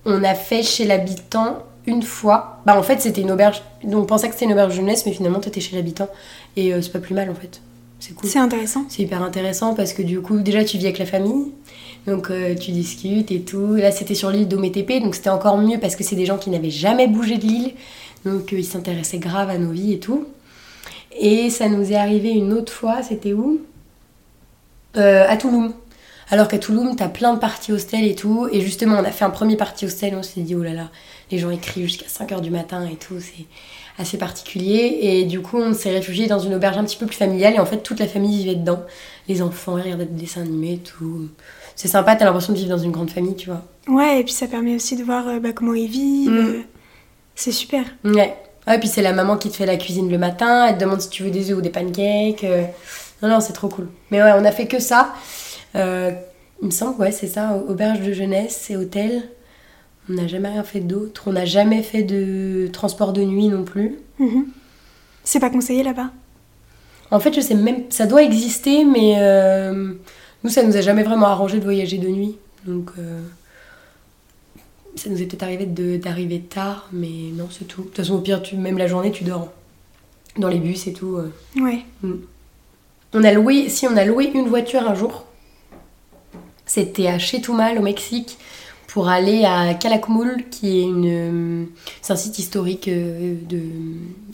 on a fait chez l'habitant une fois. Bah en fait c'était une auberge. On pensait que c'était une auberge jeunesse, mais finalement t'étais chez l'habitant et euh, c'est pas plus mal en fait. C'est cool. C'est intéressant. C'est hyper intéressant parce que du coup déjà tu vis avec la famille. Donc euh, tu discutes et tout. Là c'était sur l'île d'Ometepe, donc c'était encore mieux parce que c'est des gens qui n'avaient jamais bougé de l'île. Donc euh, ils s'intéressaient grave à nos vies et tout. Et ça nous est arrivé une autre fois, c'était où? Euh, À Touloum. Alors qu'à Touloum, t'as plein de parties hostel et tout. Et justement, on a fait un premier party hostel, on s'est dit, oh là là, les gens écrivent jusqu'à 5h du matin et tout, c'est assez particulier. Et du coup, on s'est réfugié dans une auberge un petit peu plus familiale. Et en fait, toute la famille vivait dedans. Les enfants, regardaient des dessins animés tout. C'est sympa, t'as l'impression de vivre dans une grande famille, tu vois. Ouais, et puis ça permet aussi de voir euh, bah, comment ils vivent. Mm. euh, C'est super. Ouais. Ouais, puis c'est la maman qui te fait la cuisine le matin, elle te demande si tu veux des œufs ou des pancakes. euh. Non, non, c'est trop cool. Mais ouais, on a fait que ça. Euh, il me semble, ouais, c'est ça, auberge de jeunesse et hôtel. On n'a jamais rien fait d'autre. On n'a jamais fait de transport de nuit non plus. Mhm. C'est pas conseillé là-bas? En fait, je sais même, ça doit exister, mais euh, nous, ça nous a jamais vraiment arrangé de voyager de nuit. Donc, euh, ça nous est peut-être arrivé d'arriver tard, mais non, c'est tout. De toute façon, au pire, tu, même la journée, tu dors dans les bus et tout. euh. Ouais. On a loué, si on a loué une voiture un jour, c'était à Chetumal au Mexique pour aller à Calakmul, qui est une, euh, c'est un site historique euh, de,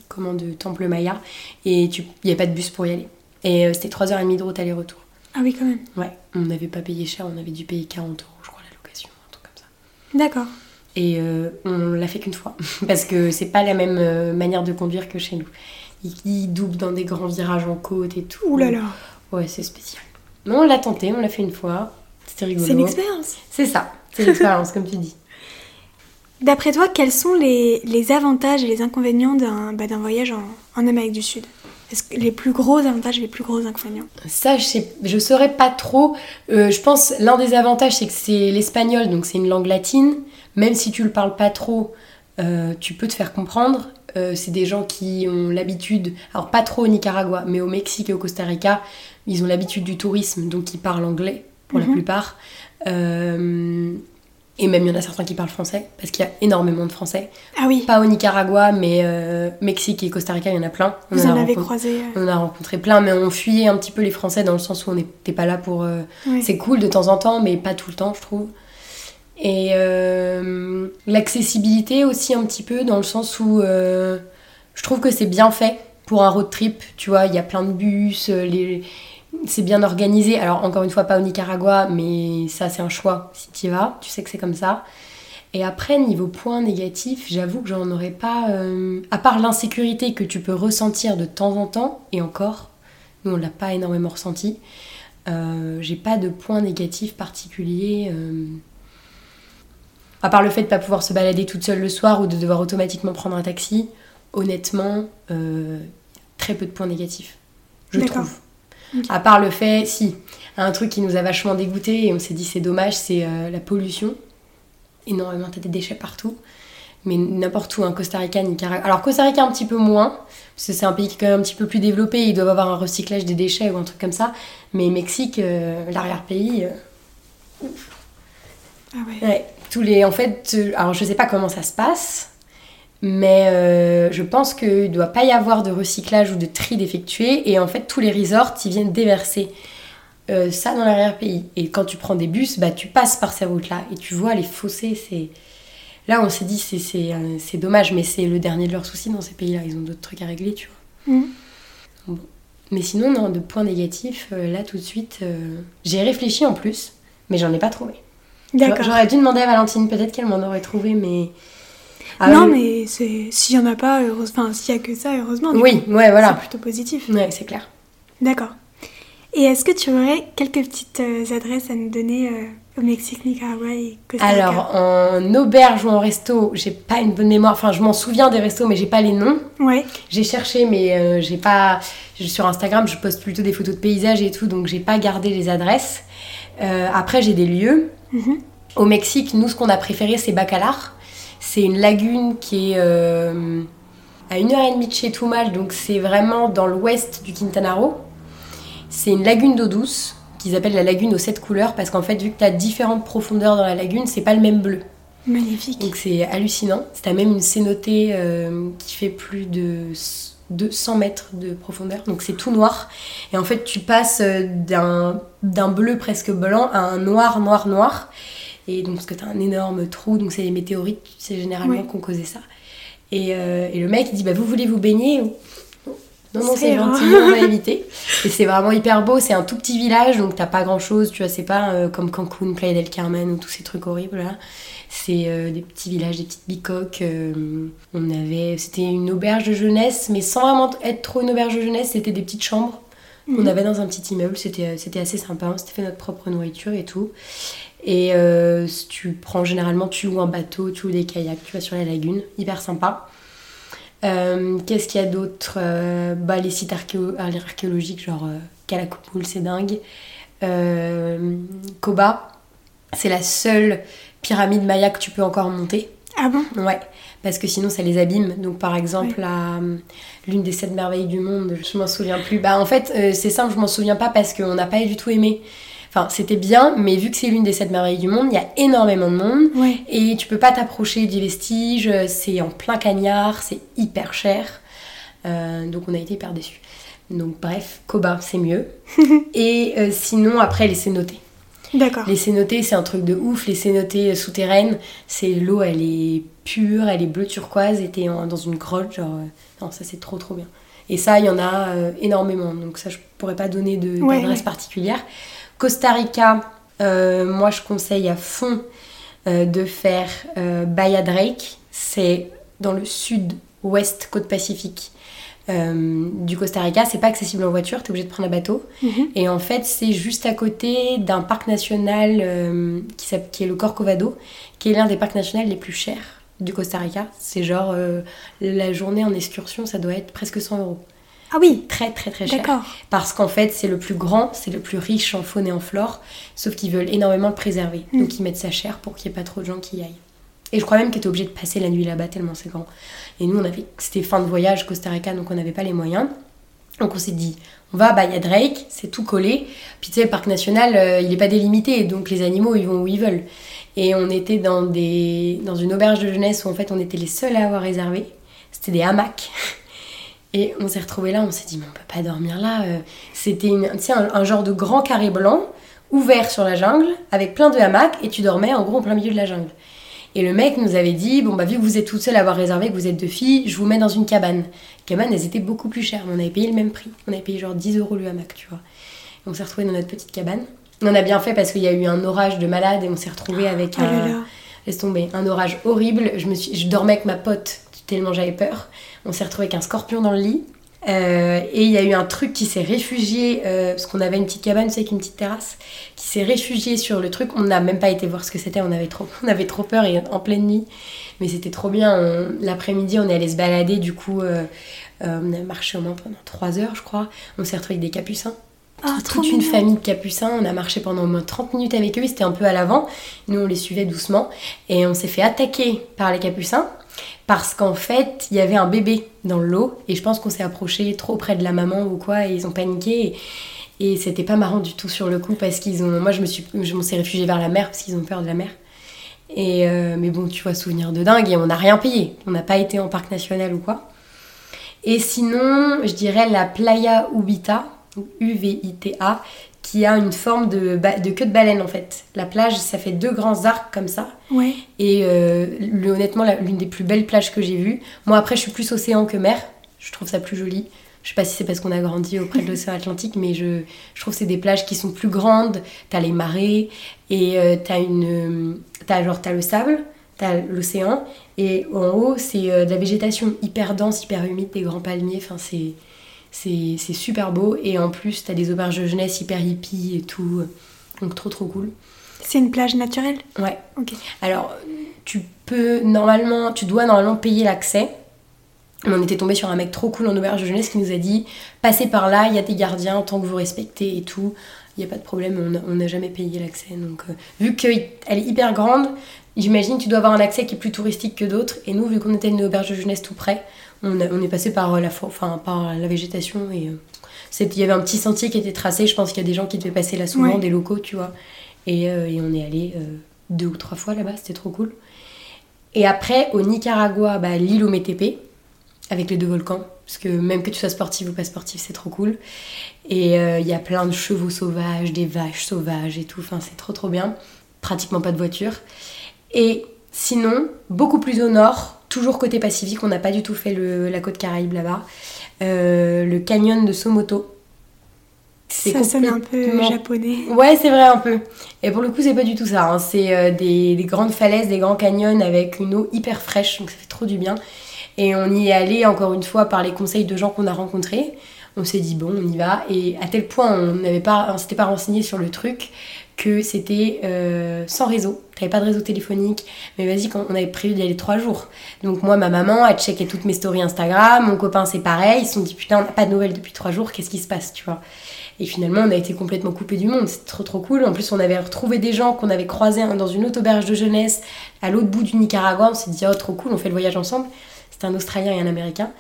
comment, de temple maya, et il n'y avait pas de bus pour y aller. Et c'était 3h30 de route aller-retour. Ah oui, quand même. Ouais, on n'avait pas payé cher, on avait dû payer 40 euros, je crois, la location, un truc comme ça. D'accord. Et euh, on l'a fait qu'une fois, parce que c'est pas la même euh, manière de conduire que chez nous. Il, il double dans des grands virages en côte et tout. Ouh là là. Ouais, c'est spécial. Mais on l'a tenté, on l'a fait une fois. C'était rigolo. C'est une expérience. C'est ça, c'est l'expérience, comme tu dis. D'après toi, quels sont les, les avantages et les inconvénients d'un bah, voyage en, en Amérique du Sud? Les plus gros avantages et les plus gros inconvénients Ça, je, sais, je saurais pas trop. Euh, je pense l'un des avantages, c'est que c'est l'espagnol, donc c'est une langue latine. Même si tu le parles pas trop, euh, tu peux te faire comprendre. Euh, c'est des gens qui ont l'habitude, alors pas trop au Nicaragua, mais au Mexique et au Costa Rica, ils ont l'habitude du tourisme, donc ils parlent anglais pour la Mhm. plupart. Et même il y en a certains qui parlent français, parce qu'il y a énormément de français. Ah oui, Pas au Nicaragua, mais euh, Mexique et Costa Rica, il y en a plein. On vous en avez croisé. euh, On a rencontré plein, mais on fuyait un petit peu les Français dans le sens où on n'était pas là pour. euh, ouais. C'est cool de temps en temps, mais pas tout le temps, je trouve. Et euh, l'accessibilité aussi un petit peu, dans le sens où euh, je trouve que c'est bien fait pour un road trip. Tu vois, il y a plein de bus, les... c'est bien organisé. Alors, encore une fois, pas au Nicaragua, mais ça, c'est un choix si tu y vas. Tu sais que c'est comme ça. Et après, niveau point négatif, j'avoue que j'en aurais pas. euh, à part l'insécurité que tu peux ressentir de temps en temps, et encore, nous on l'a pas énormément ressenti, euh, j'ai pas de point négatif particulier. euh, à part le fait de pas pouvoir se balader toute seule le soir ou de devoir automatiquement prendre un taxi, honnêtement, très peu de points négatifs. Je trouve. À part le fait, si, un truc qui nous a vachement dégoûté et on s'est dit c'est dommage, c'est euh, la pollution. Énormément, t'as des déchets partout. Mais n'importe où, un Costa Rica, Nicaragua. Alors Costa Rica un petit peu moins, parce que c'est un pays qui est quand même un petit peu plus développé, ils doivent avoir un recyclage des déchets ou un truc comme ça. Mais Mexique, euh, l'arrière-pays, euh, Ah ouais. Ouais, tous les. En fait, alors je sais pas comment ça se passe, mais euh, je pense qu'il doit pas y avoir de recyclage ou de tri d'effectuer. Et en fait, tous les resorts, ils viennent déverser euh, ça dans l'arrière-pays. Et quand tu prends des bus, bah, tu passes par ces routes-là et tu vois les fossés. C'est Là, on s'est dit, c'est, c'est, euh, c'est dommage, mais c'est le dernier de leurs soucis dans ces pays-là. Ils ont d'autres trucs à régler, tu vois. Mhm. Mais sinon, non, de points négatifs, euh, là tout de suite, j'ai réfléchi en plus. mais j'en ai pas trouvé. D'accord. J'aurais dû demander à Valentine, peut-être qu'elle m'en aurait trouvé, mais. Ah, non, oui. mais c'est- s'il y en a pas, heureuse- enfin, s'il y a que ça, heureusement. Oui, coup. ouais, voilà. C'est plutôt positif. Ouais, c'est clair. D'accord. Et est-ce que tu aurais quelques petites euh, adresses à nous donner euh, au Mexique, Nicaragua et Costa Rica? Alors, en auberge ou en resto, j'ai pas une bonne mémoire. Enfin, je m'en souviens des restos, mais j'ai pas les noms. Ouais. J'ai cherché, mais euh, j'ai pas. Sur Instagram, je poste plutôt des photos de paysages et tout, donc j'ai pas gardé les adresses. Euh, après, j'ai des lieux. Mhm. Au Mexique, nous, ce qu'on a préféré, c'est Bacalar. C'est une lagune qui est euh, à une heure et demie de chez Tumal, donc c'est vraiment dans l'ouest du Quintana Roo. C'est une lagune d'eau douce qu'ils appellent la lagune aux sept couleurs parce qu'en fait, vu que tu as différentes profondeurs dans la lagune, c'est pas le même bleu. Magnifique. Donc c'est hallucinant. As même une cénotée euh, qui fait plus de s- de 100 mètres de profondeur. Donc c'est tout noir. Et en fait, tu passes euh, d'un bleu presque blanc à un noir, noir, noir. Et donc, parce que tu as un énorme trou, donc c'est les météorites, c'est généralement Ouais. qu'on causait ça. Et, euh, et le mec, il dit bah, Vous voulez vous baigner? Non, non, c'est gentil, on va éviter. Et c'est vraiment hyper beau. C'est un tout petit village, donc t'as pas grand chose. Tu vois, c'est pas euh, comme Cancun, Playa del Carmen ou tous ces trucs horribles là. C'est euh, des petits villages, des petites bicoques. euh, on avait, c'était une auberge de jeunesse, mais sans vraiment être trop une auberge de jeunesse. C'était des petites chambres qu'on Mhm. avait dans un petit immeuble. C'était, c'était assez sympa. On s'était fait notre propre nourriture et tout. Et euh, tu prends généralement, tu loues un bateau, tu loues des kayaks, tu vas sur la lagune, hyper sympa. Euh, Qu'est-ce qu'il y a d'autre Euh, bah, Les sites archéo- archéologiques, genre Calakmul, c'est dingue. Koba, c'est la seule pyramide maya que tu peux encore monter. Ah bon? Ouais, parce que sinon ça les abîme. Donc par exemple, la- l'une des sept merveilles du monde, je m'en souviens plus. Bah en fait, euh, c'est simple, je m'en souviens pas parce qu'on n'a pas du tout aimé. Enfin, c'était bien, mais vu que c'est l'une des sept merveilles du monde, il y a énormément de monde. Ouais. Et tu peux pas t'approcher des vestiges, c'est en plein cagnard, c'est hyper cher. Euh, donc on a été hyper déçus. Donc bref, Koba, c'est mieux. Et euh, sinon, après, les cénotés. D'accord. Les cénotés, c'est un truc de ouf. Les cénotés souterraines, c'est l'eau, elle est pure, elle est bleu turquoise, et t'es dans une grotte, genre. euh, non, ça c'est trop trop bien. Et ça, il y en a euh, énormément. Donc ça, je pourrais pas donner Ouais, d'adresse ouais. particulière. Costa Rica, euh, moi je conseille à fond euh, de faire euh, Bahia Drake. C'est dans le sud-ouest côte pacifique. euh, du Costa Rica, c'est pas accessible en voiture, t'es obligé de prendre un bateau. Mhm. Et en fait, c'est juste à côté d'un parc national qui, qui est le Corcovado, qui est l'un des parcs nationaux les plus chers du Costa Rica. C'est genre, la journée en excursion, ça doit être presque 100 euros. Ah oui, Très, très, très cher. d'accord. Parce qu'en fait, c'est le plus grand, c'est le plus riche en faune et en flore, sauf qu'ils veulent énormément le préserver. Mm. Donc ils mettent ça cher pour qu'il n'y ait pas trop de gens qui y aillent. Et je crois même que tu obligé de passer la nuit là-bas tellement c'est grand. Et nous, on avait, c'était fin de voyage Costa Rica, donc on n'avait pas les moyens. Donc on s'est dit, on va à Bahia Drake, c'est tout collé. Puis tu sais, le parc national, euh, il n'est pas délimité, donc les animaux, ils vont où ils veulent. Et on était dans, des, dans une auberge de jeunesse où en fait on était les seuls à avoir réservé. C'était des hamacs. Et on s'est retrouvés là, on s'est dit, mais on peut pas dormir là. euh. C'était un, un genre de grand carré blanc, ouvert sur la jungle, avec plein de hamacs, et tu dormais en gros en plein milieu de la jungle. Et le mec nous avait dit, bon bah vu que vous êtes toutes seules à avoir réservé, que vous êtes deux filles, je vous mets dans une cabane. Les cabanes, elles étaient beaucoup plus chères, mais on avait payé le même prix. On avait payé genre 10 euros le hamac, tu vois. Et on s'est retrouvés dans notre petite cabane. On a bien fait parce qu'il y a eu un orage de malade et on s'est retrouvés avec Oh là un, là. laisse tomber, un orage horrible. Je, me suis, je dormais avec ma pote tellement j'avais peur. On s'est retrouvé avec un scorpion dans le lit. Euh, et il y a eu un truc qui s'est réfugié, euh, parce qu'on avait une petite cabane, tu sais, avec une petite terrasse, qui s'est réfugié sur le truc. On n'a même pas été voir ce que c'était, on avait trop, on avait trop peur et en pleine nuit. Mais c'était trop bien. L'après-midi, on est allé se balader, du coup, euh, on a marché au moins pendant 3 heures, je crois. On s'est retrouvé avec des capucins Ah, trop toute une famille de capucins. On a marché pendant au moins 30 minutes avec eux. Ils étaient un peu à l'avant. Nous, on les suivait doucement. Et on s'est fait attaquer par les capucins parce qu'en fait, il y avait un bébé dans le lot. Et je pense qu'on s'est approché trop près de la maman ou quoi. Et ils ont paniqué. Et, c'était pas marrant du tout sur le coup parce qu'ils ont. Moi, je me suis, je m'en suis réfugiée vers la mer parce qu'ils ont peur de la mer. Et euh, mais bon, tu vois, souvenir de dingue. Et on n'a rien payé. On n'a pas été en parc national ou quoi. Et sinon, je dirais la Playa Ubita, ou U-V-I-T-A, qui a une forme de, queue de baleine en fait. La plage, ça fait deux grands arcs comme ça. Ouais. Et euh, le- honnêtement, l'une des plus belles plages que j'ai vues. Moi, après, je suis plus océan que mer. Je trouve ça plus joli. Je sais pas si c'est parce qu'on a grandi auprès de l'océan Atlantique, mais je, je trouve que c'est des plages qui sont plus grandes. T'as les marées et euh, t'as une, t'as genre t'as le sable, t'as l'océan et en haut c'est euh, de la végétation hyper dense, hyper humide, des grands palmiers. Enfin c'est c'est super beau et en plus t'as des auberges de jeunesse hyper hippies et tout. Donc trop trop cool. C'est une plage naturelle? Ouais. Ok. Alors, tu peux normalement, tu dois normalement payer l'accès. Mais on était tombé sur un mec trop cool en auberge de jeunesse qui nous a dit passez par là, il y a des gardiens, tant que vous respectez et tout, il n'y a pas de problème, on n'a- on n'a jamais payé l'accès. Donc, euh, vu qu'elle est hyper grande, j'imagine tu dois avoir un accès qui est plus touristique que d'autres. Et nous, vu qu'on était une auberge de jeunesse tout près, on, a- on est passé par euh, la, enfin, par la végétation et euh, il y avait un petit sentier qui était tracé. Je pense qu'il y a des gens qui devaient passer là souvent, Ouais. des locaux, tu vois. Et, euh, et on est allé deux ou trois fois là-bas, c'était trop cool. Et après, au Nicaragua, bah, l'île au Métépé, avec les deux volcans. Parce que même que tu sois sportif ou pas sportif, c'est trop cool. Et euh, il y a plein de chevaux sauvages, des vaches sauvages et tout. Enfin, c'est trop trop bien. Pratiquement pas de voiture. Et sinon, beaucoup plus au nord, toujours côté Pacifique, on n'a pas du tout fait le- la côte Caraïbe là-bas. Euh, le canyon de Somoto. Ça sonne un peu complètement- japonais. Ouais, c'est vrai un peu. Et pour le coup, c'est pas du tout ça. hein. C'est euh, des, des grandes falaises, des grands canyons avec une eau hyper fraîche, donc ça fait trop du bien. Et on y est allé encore une fois par les conseils de gens qu'on a rencontrés. On s'est dit bon, on y va. Et à tel point, on n'avait pas, s'était pas renseigné sur le truc que c'était euh, sans réseau. T'avais pas de réseau téléphonique. Mais vas-y, on avait prévu d'y aller trois jours. Donc moi, ma maman, elle checkait toutes mes stories Instagram. Mon copain, c'est pareil. Ils se sont dit putain, on n'a pas de nouvelles depuis trois jours. Qu'est-ce qui se passe, tu vois? Et finalement, on a été complètement coupé du monde. C'était trop trop cool. En plus, on avait retrouvé des gens qu'on avait croisés dans une autre auberge de jeunesse à l'autre bout du Nicaragua. On s'est dit, oh, trop cool, on fait le voyage ensemble. C'était un Australien et un Américain.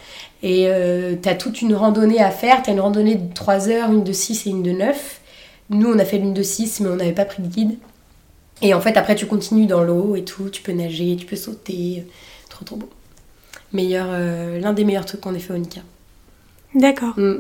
Et euh, t'as toute une randonnée à faire. T'as une randonnée de 3 heures, une de 6 et une de 9. Nous, on a fait l'une de 6, mais on n'avait pas pris de guide. Et en fait, après, tu continues dans l'eau et tout. Tu peux nager, tu peux sauter. Trop trop beau. Meilleur, euh, l'un des meilleurs trucs qu'on ait fait au Nica. D'accord. Mm.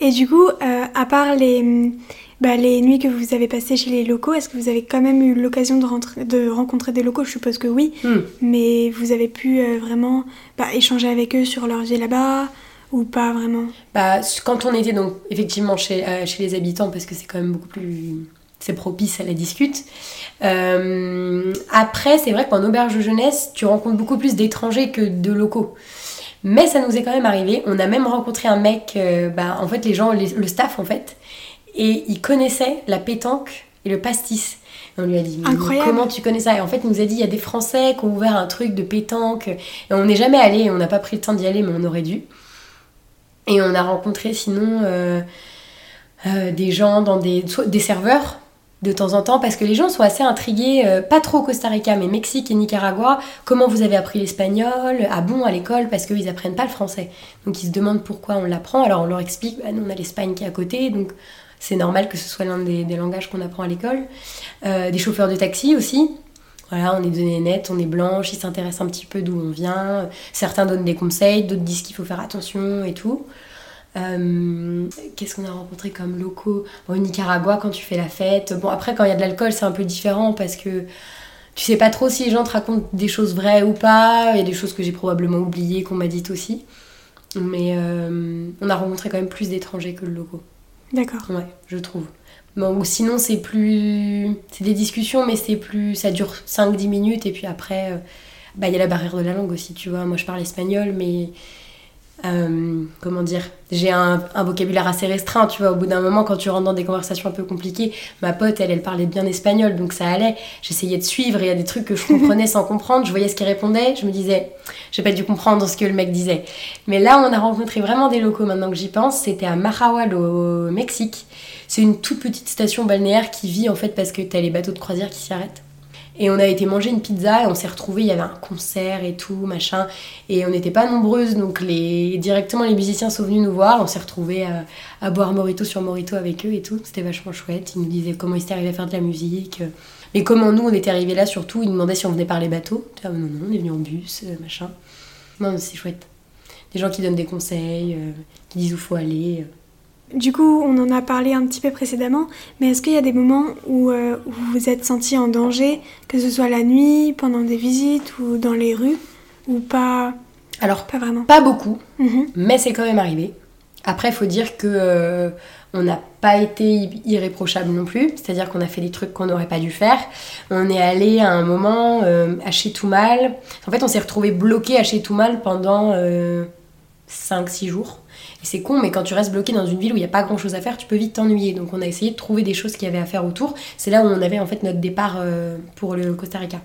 Et du coup, euh, à part les, hum, bah, les nuits que vous avez passées chez les locaux, est-ce que vous avez quand même eu l'occasion de, rentrer- de rencontrer des locaux? Je suppose que oui. Mm. Mais vous avez pu euh, vraiment bah, échanger avec eux sur leur vie là-bas ou pas vraiment? Bah, quand on était donc effectivement chez, euh, chez les habitants, parce que c'est quand même beaucoup plus. C'est propice à la discute. Euh, après, c'est vrai qu'en auberge de jeunesse, tu rencontres beaucoup plus d'étrangers que de locaux. Mais ça nous est quand même arrivé. On a même rencontré un mec, euh, bah, en fait, les gens, les- le staff en fait, et il connaissait la pétanque et le pastis. Et on lui a dit, mais Incroyable. comment tu connais ça? Et en fait, il nous a dit, il y a des Français qui ont ouvert un truc de pétanque. Et on n'est jamais allé, on n'a pas pris le temps d'y aller, mais on aurait dû. Et on a rencontré sinon euh, des gens dans des, des serveurs de temps en temps parce que les gens sont assez intrigués, euh, pas trop au Costa Rica, mais Mexique et Nicaragua. Comment vous avez appris l'espagnol Ah bon, à l'école Parce qu'ils apprennent pas le français. Donc ils se demandent pourquoi on l'apprend. Alors on leur explique, bah, nous on a l'Espagne qui est à côté, donc c'est normal que ce soit l'un des, langages qu'on apprend à l'école. Euh, des chauffeurs de taxi aussi. Voilà, on est donné net, on est blanche, ils s'intéressent un petit peu d'où on vient. Certains donnent des conseils, d'autres disent qu'il faut faire attention et tout. Euh, Qu'est-ce qu'on a rencontré comme locaux Bon, Au Nicaragua, quand tu fais la fête. Bon, après, quand il y a de l'alcool, c'est un peu différent parce que tu sais pas trop si les gens te racontent des choses vraies ou pas. Il y a des choses que j'ai probablement oubliées, qu'on m'a dites aussi. Mais euh, on a rencontré quand même plus d'étrangers que le locaux. D'accord. Ouais, je trouve. Bon, ou sinon, c'est plus. C'est des discussions, mais c'est plus. Ça dure 5-10 minutes, et puis après, euh, bah, il y a la barrière de la langue aussi, tu vois. Moi, je parle espagnol, mais. Euh, comment dire J'ai un, un vocabulaire assez restreint, tu vois. Au bout d'un moment, quand tu rentres dans des conversations un peu compliquées, ma pote, elle, elle parlait bien espagnol, donc ça allait. J'essayais de suivre, il y a des trucs que je comprenais sans comprendre. Je voyais ce qu'il répondait, je me disais, j'ai pas dû comprendre ce que le mec disait. Mais là, on a rencontré vraiment des locaux maintenant que j'y pense. C'était à Mahahual au Mexique. C'est une toute petite station balnéaire qui vit en fait parce que t'as les bateaux de croisière qui s'y arrêtent. Et on a été manger une pizza et on s'est retrouvés, il y avait un concert et tout, machin. Et on n'était pas nombreuses, donc les... directement les musiciens sont venus nous voir. On s'est retrouvés à, boire Morito sur Morito avec eux et tout. C'était vachement chouette. Ils nous disaient comment ils étaient arrivés à faire de la musique. Mais comment nous on était arrivés là surtout. Ils nous demandaient si on venait par les bateaux. Ah, non, non, on est venu en bus, euh, machin. Non, c'est chouette. Des gens qui donnent des conseils, euh, qui disent où faut aller. Euh. Du coup, on en a parlé un petit peu précédemment, mais est-ce qu'il y a des moments où, euh, où vous vous êtes senti en danger, que ce soit la nuit, pendant des visites ou dans les rues, ou pas? Alors, Pas vraiment. pas beaucoup, Mhm. mais c'est quand même arrivé. Après, il faut dire que on n'a pas été irréprochable non plus, c'est-à-dire qu'on a fait des trucs qu'on n'aurait pas dû faire. On est allé à un moment à Chetoumal. En fait, on s'est retrouvé bloqué à Chetoumal pendant 5-6 jours. C'est con, mais quand tu restes bloqué dans une ville où il n'y a pas grand chose à faire, tu peux vite t'ennuyer. Donc on a essayé de trouver des choses qu'il y avait à faire autour. C'est là où on avait en fait notre départ euh, pour le Costa Rica.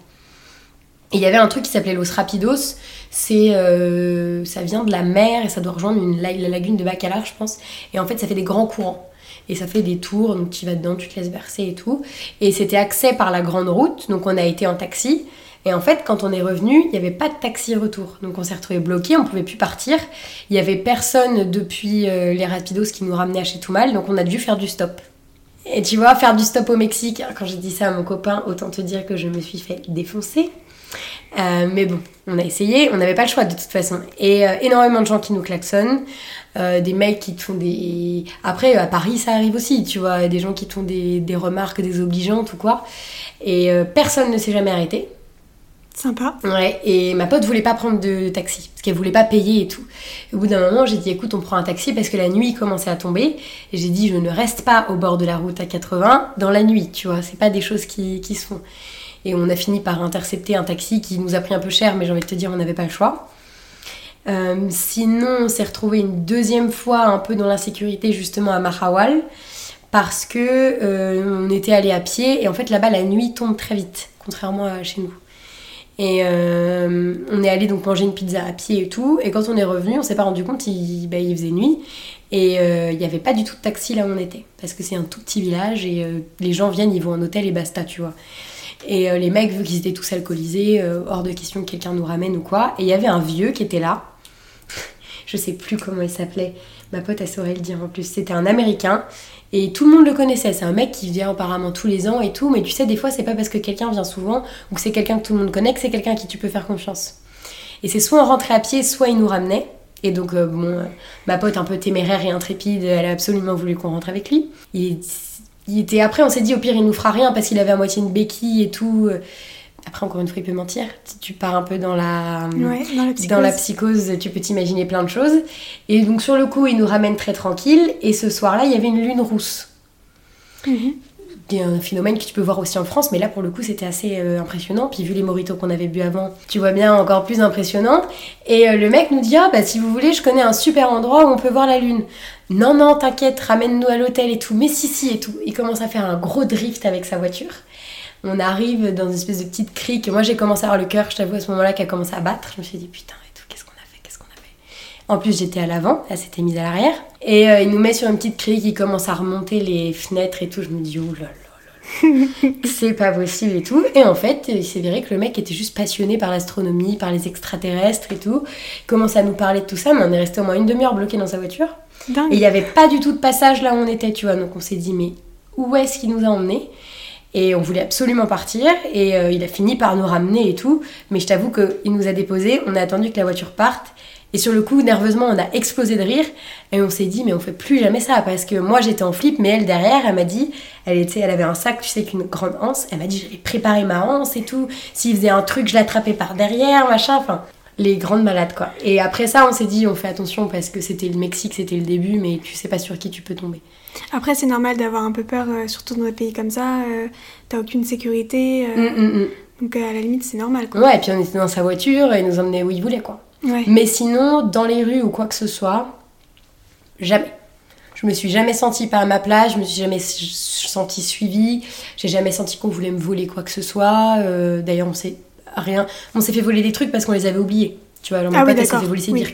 Il y avait un truc qui s'appelait Los Rapidos. C'est, euh, ça vient de la mer et ça doit rejoindre une, la, lagune de Bacalar, je pense. Et en fait, ça fait des grands courants. Et ça fait des tours, donc tu vas dedans, tu te laisses verser et tout. Et c'était accès par la grande route, donc on a été en taxi. Et en fait, quand on est revenu, il n'y avait pas de taxi retour. Donc on s'est retrouvé bloqué, on pouvait plus partir. Il n'y avait personne depuis euh, les Rapidos qui nous ramenait à chez Toumal, donc on a dû faire du stop. Et tu vois, faire du stop au Mexique, quand j'ai dit ça à mon copain, autant te dire que je me suis fait défoncer. Euh, mais bon, on a essayé, on n'avait pas le choix de toute façon. Et euh, énormément de gens qui nous klaxonnent, des mecs qui te font des. Après, à Paris, ça arrive aussi, tu vois, des gens qui te font des, des remarques désobligeantes ou quoi. Et personne ne s'est jamais arrêté. Sympa. Ouais, et ma pote voulait pas prendre de taxi, parce qu'elle voulait pas payer et tout. au bout d'un moment, j'ai dit écoute, on prend un taxi parce que la nuit commençait à tomber. Et j'ai dit je ne reste pas au bord de la route à 80 dans la nuit, tu vois, c'est pas des choses qui, qui se font. Et on a fini par intercepter un taxi qui nous a pris un peu cher, mais j'ai envie de te dire, on n'avait pas le choix. Euh, sinon, on s'est retrouvé une deuxième fois un peu dans l'insécurité justement à Mahawal parce que euh, on était allé à pied et en fait là-bas la nuit tombe très vite, contrairement à chez nous. Et euh, on est allé donc manger une pizza à pied et tout. Et quand on est revenu, on s'est pas rendu compte, il, bah, il faisait nuit. Et euh, il n'y avait pas du tout de taxi là où on était. Parce que c'est un tout petit village et euh, les gens viennent, ils vont en hôtel et basta, tu vois. Et les mecs, vu qu'ils étaient tous alcoolisés, hors de question que quelqu'un nous ramène ou quoi. Et il y avait un vieux qui était là. Je sais plus comment il s'appelait. Ma pote, elle saurait le dire en plus. C'était un américain. Et tout le monde le connaissait. C'est un mec qui vient apparemment tous les ans et tout. Mais tu sais, des fois, c'est pas parce que quelqu'un vient souvent ou que c'est quelqu'un que tout le monde connaît que c'est quelqu'un à qui tu peux faire confiance. Et c'est soit on rentrait à pied, soit il nous ramenait. Et donc, euh, bon, euh, ma pote un peu téméraire et intrépide, elle a absolument voulu qu'on rentre avec lui. Il, il était après, on s'est dit au pire, il nous fera rien parce qu'il avait à moitié une béquille et tout. Après, encore une fois, il peut mentir. Tu pars un peu dans la, dans, la psychose, tu peux t'imaginer plein de choses. Et donc, sur le coup, il nous ramène très tranquille. Et ce soir-là, il y avait une lune rousse. Il y a un phénomène que tu peux voir aussi en France, mais là, pour le coup, c'était assez euh, impressionnant. Puis, vu les moritos qu'on avait bu avant, tu vois bien encore plus impressionnant. Et euh, le mec nous dit Ah, bah, si vous voulez, je connais un super endroit où on peut voir la lune. Non, non, t'inquiète, ramène-nous à l'hôtel et tout. Mais si, si, et tout. Il commence à faire un gros drift avec sa voiture on arrive dans une espèce de petite crique. Moi, j'ai commencé à avoir le cœur, je t'avoue, à ce moment-là, qui a commencé à battre. Je me suis dit, putain, et tout, qu'est-ce qu'on a fait Qu'est-ce qu'on a fait? En plus, j'étais à l'avant, elle s'était mise à l'arrière. Et euh, il nous met sur une petite crique, il commence à remonter les fenêtres et tout. Je me dis, oh là là c'est pas possible et tout. Et en fait, il s'est avéré que le mec était juste passionné par l'astronomie, par les extraterrestres et tout. Il commence à nous parler de tout ça, mais on est resté au moins une demi-heure bloqué dans sa voiture. Et il n'y avait pas du tout de passage là où on était, tu vois. Donc on s'est dit, mais où est-ce qu'il nous a emmenés? Et on voulait absolument partir et euh, il a fini par nous ramener et tout. Mais je t'avoue qu'il nous a déposés, on a attendu que la voiture parte. Et sur le coup, nerveusement, on a explosé de rire et on s'est dit, mais on fait plus jamais ça parce que moi j'étais en flip, mais elle derrière, elle m'a dit, elle, était, elle avait un sac, tu sais, qu'une grande anse. Elle m'a dit, j'avais préparé ma anse et tout. S'il faisait un truc, je l'attrapais par derrière, machin. Les grandes malades quoi. Et après ça, on s'est dit, on fait attention parce que c'était le Mexique, c'était le début, mais tu sais pas sur qui tu peux tomber. Après, c'est normal d'avoir un peu peur, euh, surtout dans des pays comme ça. Euh, T'as aucune sécurité. Euh, mm, mm, mm. Donc, à la limite, c'est normal. Quoi. Ouais, et puis on était dans sa voiture et il nous emmenait où il voulait, quoi. Mais sinon, dans les rues ou quoi que ce soit, jamais. Je me suis jamais sentie pas à ma place, je me suis jamais sentie suivie, j'ai jamais senti qu'on voulait me voler quoi que ce soit. D'ailleurs, on s'est rien, on s'est fait voler des trucs parce qu'on les avait oubliés. Tu vois, alors ah, oui, s'est fait voler ses oui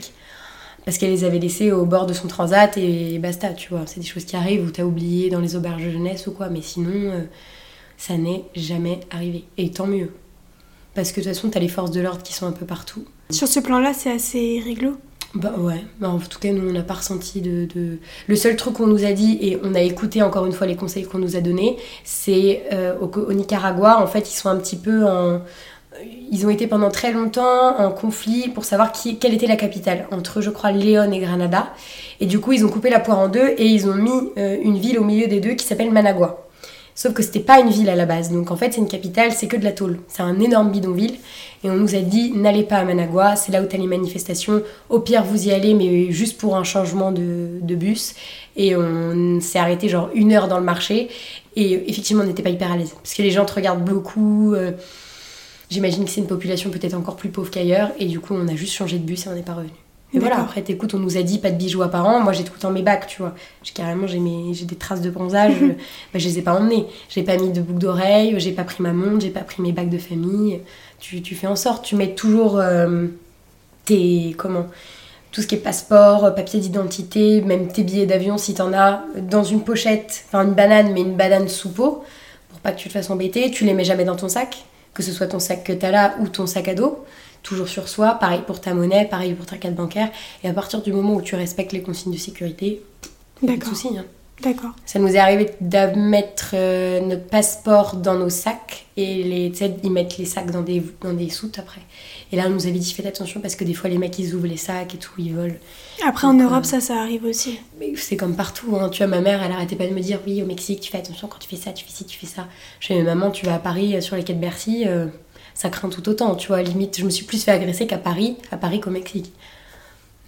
parce qu'elle les avait laissés au bord de son transat et basta, tu vois. C'est des choses qui arrivent ou t'as oublié dans les auberges de jeunesse ou quoi, mais sinon, euh, ça n'est jamais arrivé. Et tant mieux. Parce que de toute façon, t'as les forces de l'ordre qui sont un peu partout. Sur ce plan-là, c'est assez réglo? Bah ouais, bah, en tout cas nous on n'a pas ressenti de, Le seul truc qu'on nous a dit, et on a écouté encore une fois les conseils qu'on nous a donnés, c'est euh, au, Nicaragua, en fait ils sont un petit peu en, ils ont été pendant très longtemps en conflit pour savoir quelle était la capitale, entre je crois Léon et Granada. Et du coup, ils ont coupé la poire en deux et ils ont mis euh, une ville au milieu des deux qui s'appelle Managua. Sauf que c'était pas une ville à la base. Donc en fait, c'est une capitale, c'est que de la tôle. C'est un énorme bidonville. Et on nous a dit n'allez pas à Managua, c'est là où t'as les manifestations. Au pire, vous y allez, mais juste pour un changement de, bus. Et on s'est arrêté genre une heure dans le marché. Et effectivement, on n'était pas hyper à l'aise. Parce que les gens te regardent beaucoup. Euh, j'imagine que c'est une population peut-être encore plus pauvre qu'ailleurs. Et du coup, on a juste changé de bus et on n'est pas revenu. Et voilà, après, t'écoutes, on nous a dit pas de bijoux apparents. Moi, j'ai tout le temps mes bacs, tu vois. J'ai carrément, j'ai, j'ai des traces de bronzage. bah, je les ai pas emmenés. J'ai pas mis de boucle d'oreille, j'ai pas pris ma montre, j'ai pas pris mes bacs de famille. Tu, tu fais en sorte, tu mets toujours euh, tes. Comment Tout ce qui est passeport, papier d'identité, même tes billets d'avion si t'en as, dans une pochette, enfin une banane, mais une banane sous peau, pour pas que tu te fasses embêter. Tu les mets jamais dans ton sac, que ce soit ton sac que t'as là ou ton sac à dos toujours sur soi. Pareil pour ta monnaie, pareil pour ta carte bancaire. Et à partir du moment où tu respectes les consignes de sécurité, pas de soucis. Hein. D'accord. Ça nous est arrivé de mettre euh, notre passeport dans nos sacs et les, ils mettent les sacs dans des, dans des soutes après. Et là, on nous avait dit faites attention parce que des fois, les mecs ils ouvrent les sacs et tout, ils volent. Après, en Europe, euh, ça, ça arrive aussi. C'est comme partout. Hein. Tu vois, ma mère, elle arrêtait pas de me dire oui, au Mexique, tu fais attention quand tu fais ça, tu fais ci, tu fais ça. Je fais maman, tu vas à Paris euh, sur les quais de Bercy ça craint tout autant. Tu vois, limite, je me suis plus fait agresser qu'à Paris, à Paris qu'au Mexique.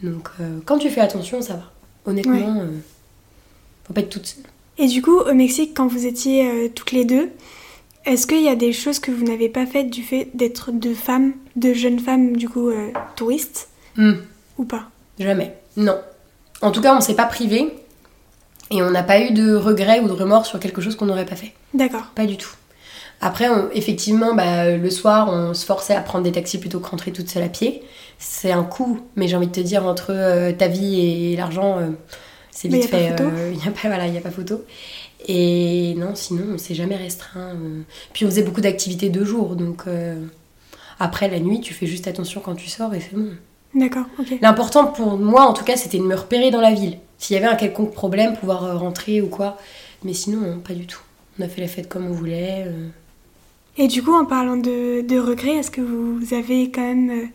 Donc, euh, quand tu fais attention, ça va. Honnêtement, euh, faut pas être toute seule. Et du coup, au Mexique, quand vous étiez euh, toutes les deux, est-ce qu'il y a des choses que vous n'avez pas faites du fait d'être deux femmes, de jeunes femmes, du coup, touristes hmm. Ou pas? Jamais. Non. En tout cas, on s'est pas privé et on n'a pas eu de regrets ou de remords sur quelque chose qu'on n'aurait pas fait. D'accord. Pas du tout. Après, effectivement, bah, le soir, on se forçait à prendre des taxis plutôt que rentrer toute seule à pied. C'est un coût, mais j'ai envie de te dire, entre euh, ta vie et l'argent, euh, c'est vite fait. Il n'y a, pas, voilà, a pas photo. Et non, sinon, on s'est jamais restreint. Euh. Puis on faisait beaucoup d'activités de jour, donc après la nuit, tu fais juste attention quand tu sors et c'est bon. D'accord, ok. L'important pour moi, en tout cas, c'était de me repérer dans la ville. S'il y avait un quelconque problème, pouvoir rentrer ou quoi. Mais sinon, pas du tout. On a fait la fête comme on voulait. Et du coup, en parlant de, de regrets, est-ce que vous avez quand même euh,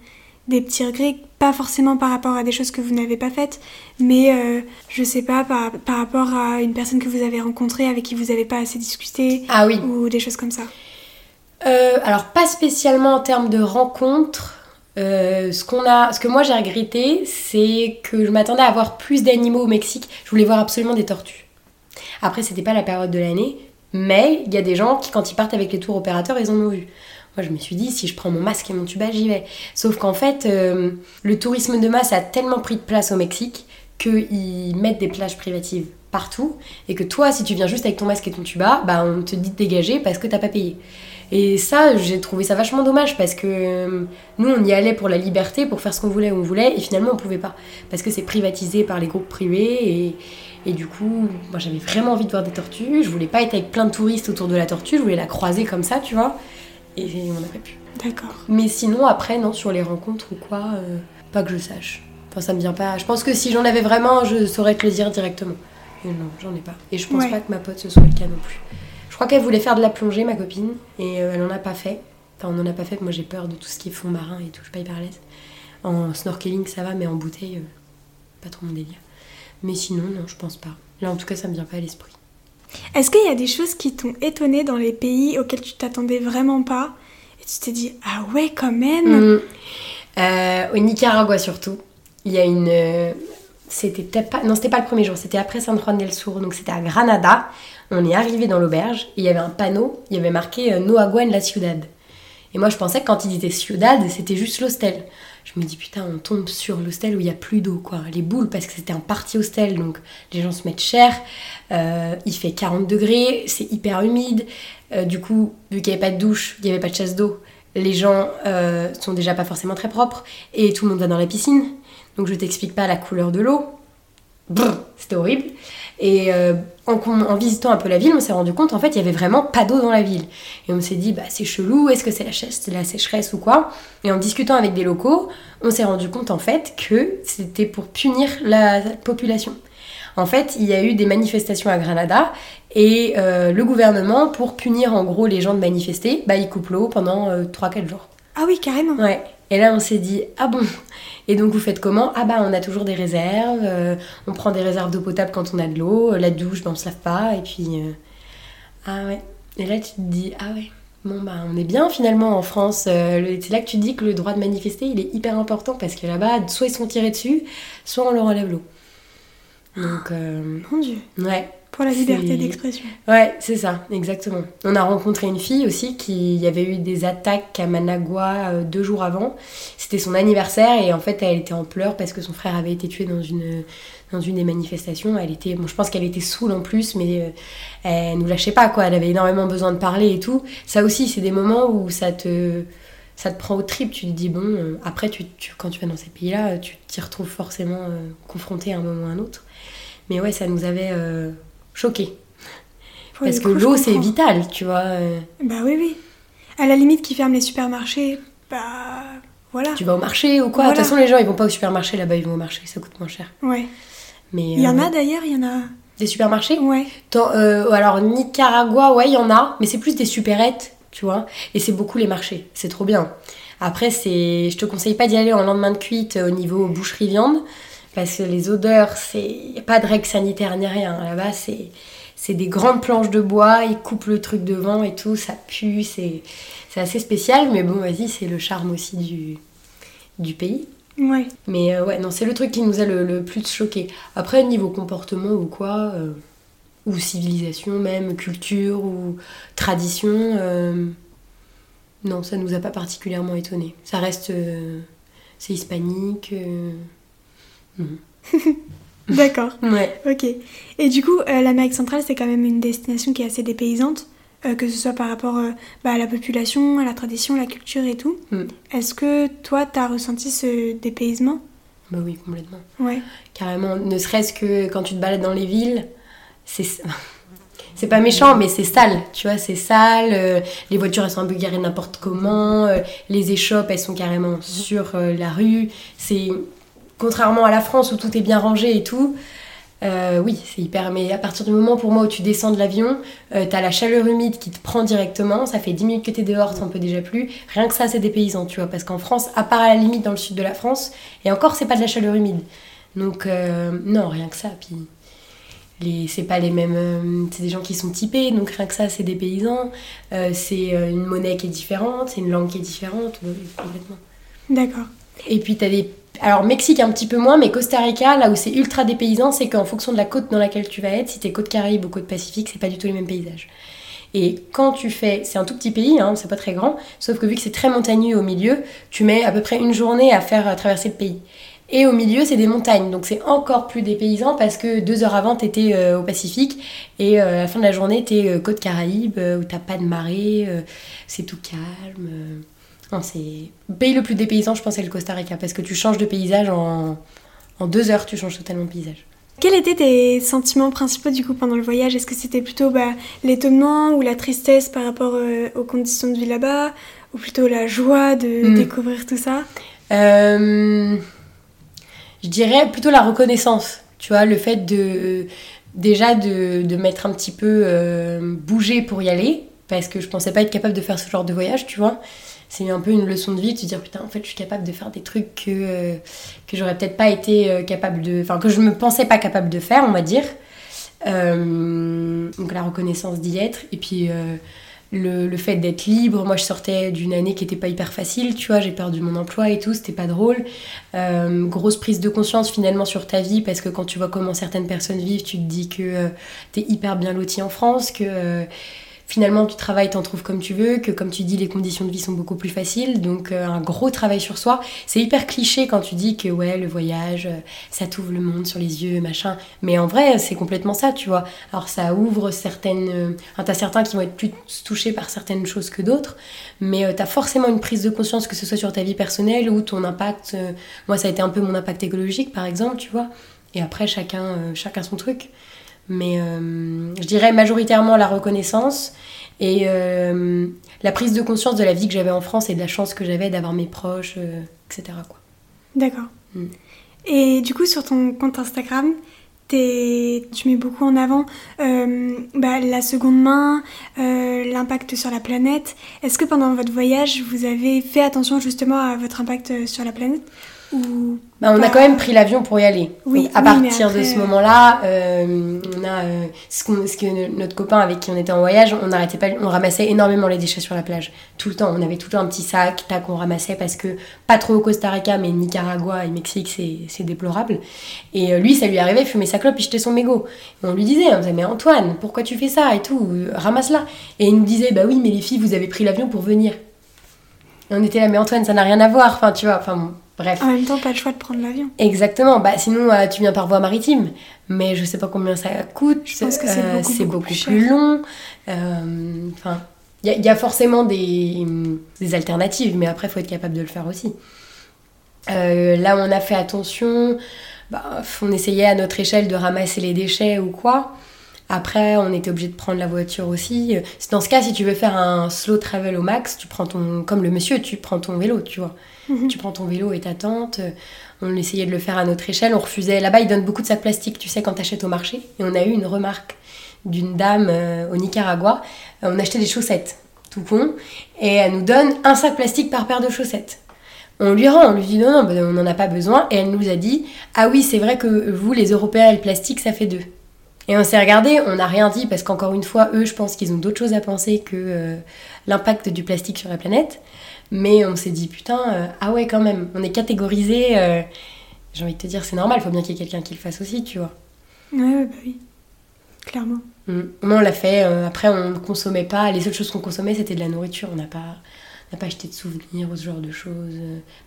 des petits regrets Pas forcément par rapport à des choses que vous n'avez pas faites, mais euh, je sais pas, par, par, rapport à une personne que vous avez rencontrée avec qui vous n'avez pas assez discuté Ah oui. Ou des choses comme ça euh, Alors, pas spécialement en termes de rencontres. ce, qu'on a, ce que moi j'ai regretté, c'est que je m'attendais à avoir plus d'animaux au Mexique. Je voulais voir absolument des tortues. Après, c'était pas la période de l'année, mais il y a des gens qui, quand ils partent avec les tours opérateurs, ils en ont vu. Moi, je me suis dit, si je prends mon masque et mon tuba, j'y vais. Sauf qu'en fait, euh, le tourisme de masse a tellement pris de place au Mexique qu'ils mettent des plages privatives partout et que toi, si tu viens juste avec ton masque et ton tuba, bah, on te dit de dégager parce que t'as pas payé. Et ça, j'ai trouvé ça vachement dommage parce que euh, nous, on y allait pour la liberté, pour faire ce qu'on voulait on voulait, et finalement, on pouvait pas. Parce que c'est privatisé par les groupes privés et, et du coup, moi j'avais vraiment envie de voir des tortues. Je voulais pas être avec plein de touristes autour de la tortue, je voulais la croiser comme ça, tu vois. Et on n'aurait pu. D'accord. Mais sinon, après, non, sur les rencontres ou quoi, euh, pas que je sache. Enfin, ça me vient pas. Je pense que si j'en avais vraiment, je saurais te le dire directement. Mais non, j'en ai pas. Et je pense pas que ma pote ce soit le cas non plus. Je crois qu'elle voulait faire de la plongée, ma copine, et euh, elle en a pas fait. Enfin, on en a pas fait, moi j'ai peur de tout ce qui est fond marin et tout, je suis pas hyper à l'aise. En snorkeling, ça va, mais en bouteille, euh, pas trop mon délire. Mais sinon, non, je pense pas. Là, en tout cas, ça me vient pas à l'esprit. Est-ce qu'il y a des choses qui t'ont étonné dans les pays auxquels tu t'attendais vraiment pas et tu t'es dit ah ouais quand même? Mm. euh, Au Nicaragua surtout, il y a une euh, c'était pas non c'était pas le premier jour, c'était après San Juan del Sur, donc c'était à Granada. On est arrivé dans l'auberge il y avait un panneau, il y avait marqué euh, No agua la ciudad. Et moi je pensais que quand il disait ciudad, c'était juste l'hostel je me dis putain, on tombe sur l'hostel où il y a plus d'eau, quoi. Les boules, parce que c'était un parti hostel, donc les gens se mettent cher. Euh, il fait 40 degrés, c'est hyper humide. Euh, du coup, vu qu'il n'y avait pas de douche, il n'y avait pas de chasse d'eau, les gens euh, sont déjà pas forcément très propres et tout le monde va dans la piscine. Donc je t'explique pas la couleur de l'eau. C'était horrible. Et euh, en, visitant un peu la ville, on s'est rendu compte en fait il y avait vraiment pas d'eau dans la ville. Et on s'est dit bah c'est chelou, est-ce que c'est la, la sécheresse ou quoi? Et en discutant avec des locaux, on s'est rendu compte en fait que c'était pour punir la population. En fait, il y a eu des manifestations à Granada et euh, le gouvernement, pour punir en gros les gens de manifester, bah, il coupe l'eau pendant 3-4 euh, jours. Ah oui, carrément. Ouais. Et là, on s'est dit, ah bon Et donc, vous faites comment Ah bah, on a toujours des réserves, euh, on prend des réserves d'eau potable quand on a de l'eau, la douche, ben, on se lave pas, et puis... Euh, Ah ouais. Et là, tu te dis, ah ouais. Bon, bah, on est bien finalement en France. Euh, c'est là que tu te dis que le droit de manifester, il est hyper important parce que là-bas, soit ils sont tirés dessus, soit on leur enlève l'eau. Donc. Euh, Mon Dieu. Ouais. Pour la liberté d'expression. Ouais, c'est ça, exactement. On a rencontré une fille aussi qui y avait eu des attaques à Managua euh, deux jours avant. C'était son anniversaire et en fait elle était en pleurs parce que son frère avait été tué dans une, dans une des manifestations. Elle était, bon, je pense qu'elle était saoule en plus, mais euh, elle nous lâchait pas quoi. Elle avait énormément besoin de parler et tout. Ça aussi, c'est des moments où ça te ça te prend au trip, tu te dis, bon, euh, après, tu, quand tu vas dans ces pays-là, tu t'y retrouves forcément confronté à un moment ou à un autre. Mais ouais, ça nous avait choquée. Parce que l'eau, c'est vital, tu vois. Euh. Bah oui, oui. À la limite, qui ferment les supermarchés, bah voilà. Tu vas au marché ou quoi? De toute façon, les gens, ils vont pas au supermarché là-bas, ils vont au marché, ça coûte moins cher. Ouais. Mais il y en a euh, d'ailleurs, il y en a. Des supermarchés? Ouais. Euh, alors, Nicaragua, ouais, il y en a, mais c'est plus des supérettes, tu vois. Et c'est beaucoup les marchés, c'est trop bien. Après, c'est, je te conseille pas d'y aller en lendemain de cuite au niveau boucherie-viande parce que les odeurs, c'est n'y a pas de règles sanitaires ni rien. Là-bas, c'est c'est des grandes planches de bois, ils coupent le truc devant et tout, ça pue, c'est assez spécial, mais bon, vas-y, c'est le charme aussi du, du pays. Ouais. Mais euh, ouais, non, c'est le truc qui nous a le, plus choqué. Après, niveau comportement ou quoi, euh, ou civilisation même, culture ou tradition, euh, non, ça nous a pas particulièrement étonné. Ça reste. c'est hispanique. D'accord. Ouais. Ok. Et du coup, euh, l'Amérique centrale, c'est quand même une destination qui est assez dépaysante, euh, que ce soit par rapport euh, bah, à la population, à la tradition, la culture et tout. Mm. Est-ce que toi, tu as ressenti ce dépaysement? Bah oui, complètement. Ouais. Carrément. Ne serait-ce que quand tu te balades dans les villes, c'est. c'est pas méchant, mais c'est sale, tu vois, c'est sale. les voitures, elles sont un peu garées n'importe comment. les échoppes, elles sont carrément sur la rue. C'est contrairement à la France où tout est bien rangé et tout, euh, oui, c'est hyper. Mais à partir du moment pour moi où tu descends de l'avion, euh, t'as la chaleur humide qui te prend directement. Ça fait 10 minutes que t'es dehors, t'en peux déjà plus. Rien que ça, c'est des paysans, tu vois. Parce qu'en France, à part à la limite dans le sud de la France, et encore, c'est pas de la chaleur humide. Donc, euh, non, rien que ça. Puis, les, c'est pas les mêmes. c'est des gens qui sont typés, donc rien que ça, c'est des paysans. c'est une monnaie qui est différente, c'est une langue qui est différente, complètement. D'accord. Et puis, t'as des alors Mexique un petit peu moins, mais Costa Rica, là où c'est ultra dépaysant, c'est qu'en fonction de la côte dans laquelle tu vas être, si t'es côte Caraïbe ou côte Pacifique, c'est pas du tout les mêmes paysages. Et quand tu fais, c'est un tout petit pays, hein, c'est pas très grand, sauf que vu que c'est très montagneux au milieu, tu mets à peu près une journée à faire traverser le pays. Et au milieu, c'est des montagnes, donc c'est encore plus dépaysant parce que deux heures avant, t'étais euh, au Pacifique et euh, à la fin de la journée, t'es euh, côte Caraïbe où t'as pas de marée, c'est tout calme. Non, c'est le pays le plus dépaysant, je pense, c'est le Costa Rica, parce que tu changes de paysage en, en deux heures, tu changes totalement de paysage. Quels étaient tes sentiments principaux du coup pendant le voyage? Est-ce que c'était plutôt bah, l'étonnement ou la tristesse par rapport euh, aux conditions de vie là-bas? Ou plutôt la joie de hmm. découvrir tout ça? Euh, Je dirais plutôt la reconnaissance. Tu vois, le fait de déjà de, de mettre un petit peu euh, bouger pour y aller, parce que je pensais pas être capable de faire ce genre de voyage, tu vois c'est un peu une leçon de vie de te dire putain en fait je suis capable de faire des trucs que, euh, que j'aurais peut-être pas été euh, capable de enfin que je me pensais pas capable de faire on va dire. Euh, donc la reconnaissance d'y être. Et puis le, le, fait d'être libre. Moi je sortais d'une année qui était pas hyper facile tu vois j'ai perdu mon emploi et tout c'était pas drôle. Grosse prise de conscience finalement sur ta vie parce que quand tu vois comment certaines personnes vivent tu te dis que t'es hyper bien loti en France que finalement tu travailles, t'en trouves comme tu veux, que comme tu dis, les conditions de vie sont beaucoup plus faciles. Donc euh, un gros travail sur soi. C'est hyper cliché quand tu dis que ouais, le voyage, euh, ça t'ouvre le monde sur les yeux, machin. Mais en vrai, c'est complètement ça, tu vois. Alors ça ouvre certaines... Euh, enfin, t'as certains qui vont être plus touchés par certaines choses que d'autres. Mais t'as forcément une prise de conscience, que ce soit sur ta vie personnelle ou ton impact. moi, ça a été un peu mon impact écologique, par exemple, tu vois. Et après, chacun, chacun son truc. Mais euh, je dirais majoritairement la reconnaissance et euh, la prise de conscience de la vie que j'avais en France et de la chance que j'avais d'avoir mes proches, euh, etc. D'accord. Mm. Et du coup, sur ton compte Instagram, tu mets beaucoup en avant bah, la seconde main, l'impact sur la planète. Est-ce que pendant votre voyage, vous avez fait attention justement à votre impact sur la planète? Ou bah, on a quand même pris l'avion pour y aller. Oui, Donc, à oui, partir de ce euh, moment-là, euh, on a euh, ce, que notre copain avec qui on était en voyage, on n'arrêtait pas, on ramassait énormément les déchets sur la plage. Tout le temps, on avait tout le temps un petit sac, tac, on ramassait parce que pas trop au Costa Rica, mais Nicaragua et Mexique, c'est déplorable. Et euh, lui, ça lui arrivait, il fumait sa clope, il jetait son mégot. Et on lui disait, on disait, mais Antoine, pourquoi tu fais ça et tout, ramasse-la. Et il nous disait, bah oui, mais les filles, vous avez pris l'avion pour venir. Et on était là, mais Antoine, ça n'a rien à voir. Enfin, tu vois, enfin bon, bref. En même temps, pas le choix de prendre l'avion. Exactement, bah sinon euh, tu viens par voie maritime, mais je sais pas combien ça coûte, Je pense que c'est euh, beaucoup, c'est beaucoup beaucoup plus long. euh, Enfin, il y, a- il y a forcément des, des alternatives, mais après il faut être capable de le faire aussi. Euh, là on a fait attention, bah, on essayait à notre échelle de ramasser les déchets ou quoi. Après, on était obligé de prendre la voiture aussi. Dans ce cas, si tu veux faire un slow travel au max, tu prends ton, comme le monsieur, tu prends ton vélo, tu vois. Tu prends ton vélo et ta tente. On essayait de le faire à notre échelle. On refusait. Là-bas, ils donnent beaucoup de sacs plastiques, tu sais, quand t'achètes au marché. Et on a eu une remarque d'une dame euh, au Nicaragua. Euh, on achetait des chaussettes, tout con. Et elle nous donne un sac plastique par paire de chaussettes. On lui rend, on lui dit non, non, ben, on n'en a pas besoin. Et elle nous a dit Ah oui, c'est vrai que vous, les Européens, et le plastique, ça fait deux. Et on s'est regardé, on n'a rien dit parce qu'encore une fois, eux, je pense qu'ils ont d'autres choses à penser que euh, l'impact du plastique sur la planète. Mais on s'est dit, putain, euh, ah ouais, quand même, on est catégorisé. euh, J'ai envie de te dire, c'est normal, il faut bien qu'il y ait quelqu'un qui le fasse aussi, tu vois. Ouais, ouais, bah oui. Clairement. Mm. Moi, on l'a fait. euh, après, on ne consommait pas. Les seules choses qu'on consommait, c'était de la nourriture. On n'a pas, on pas acheté de souvenirs ou ce genre de choses.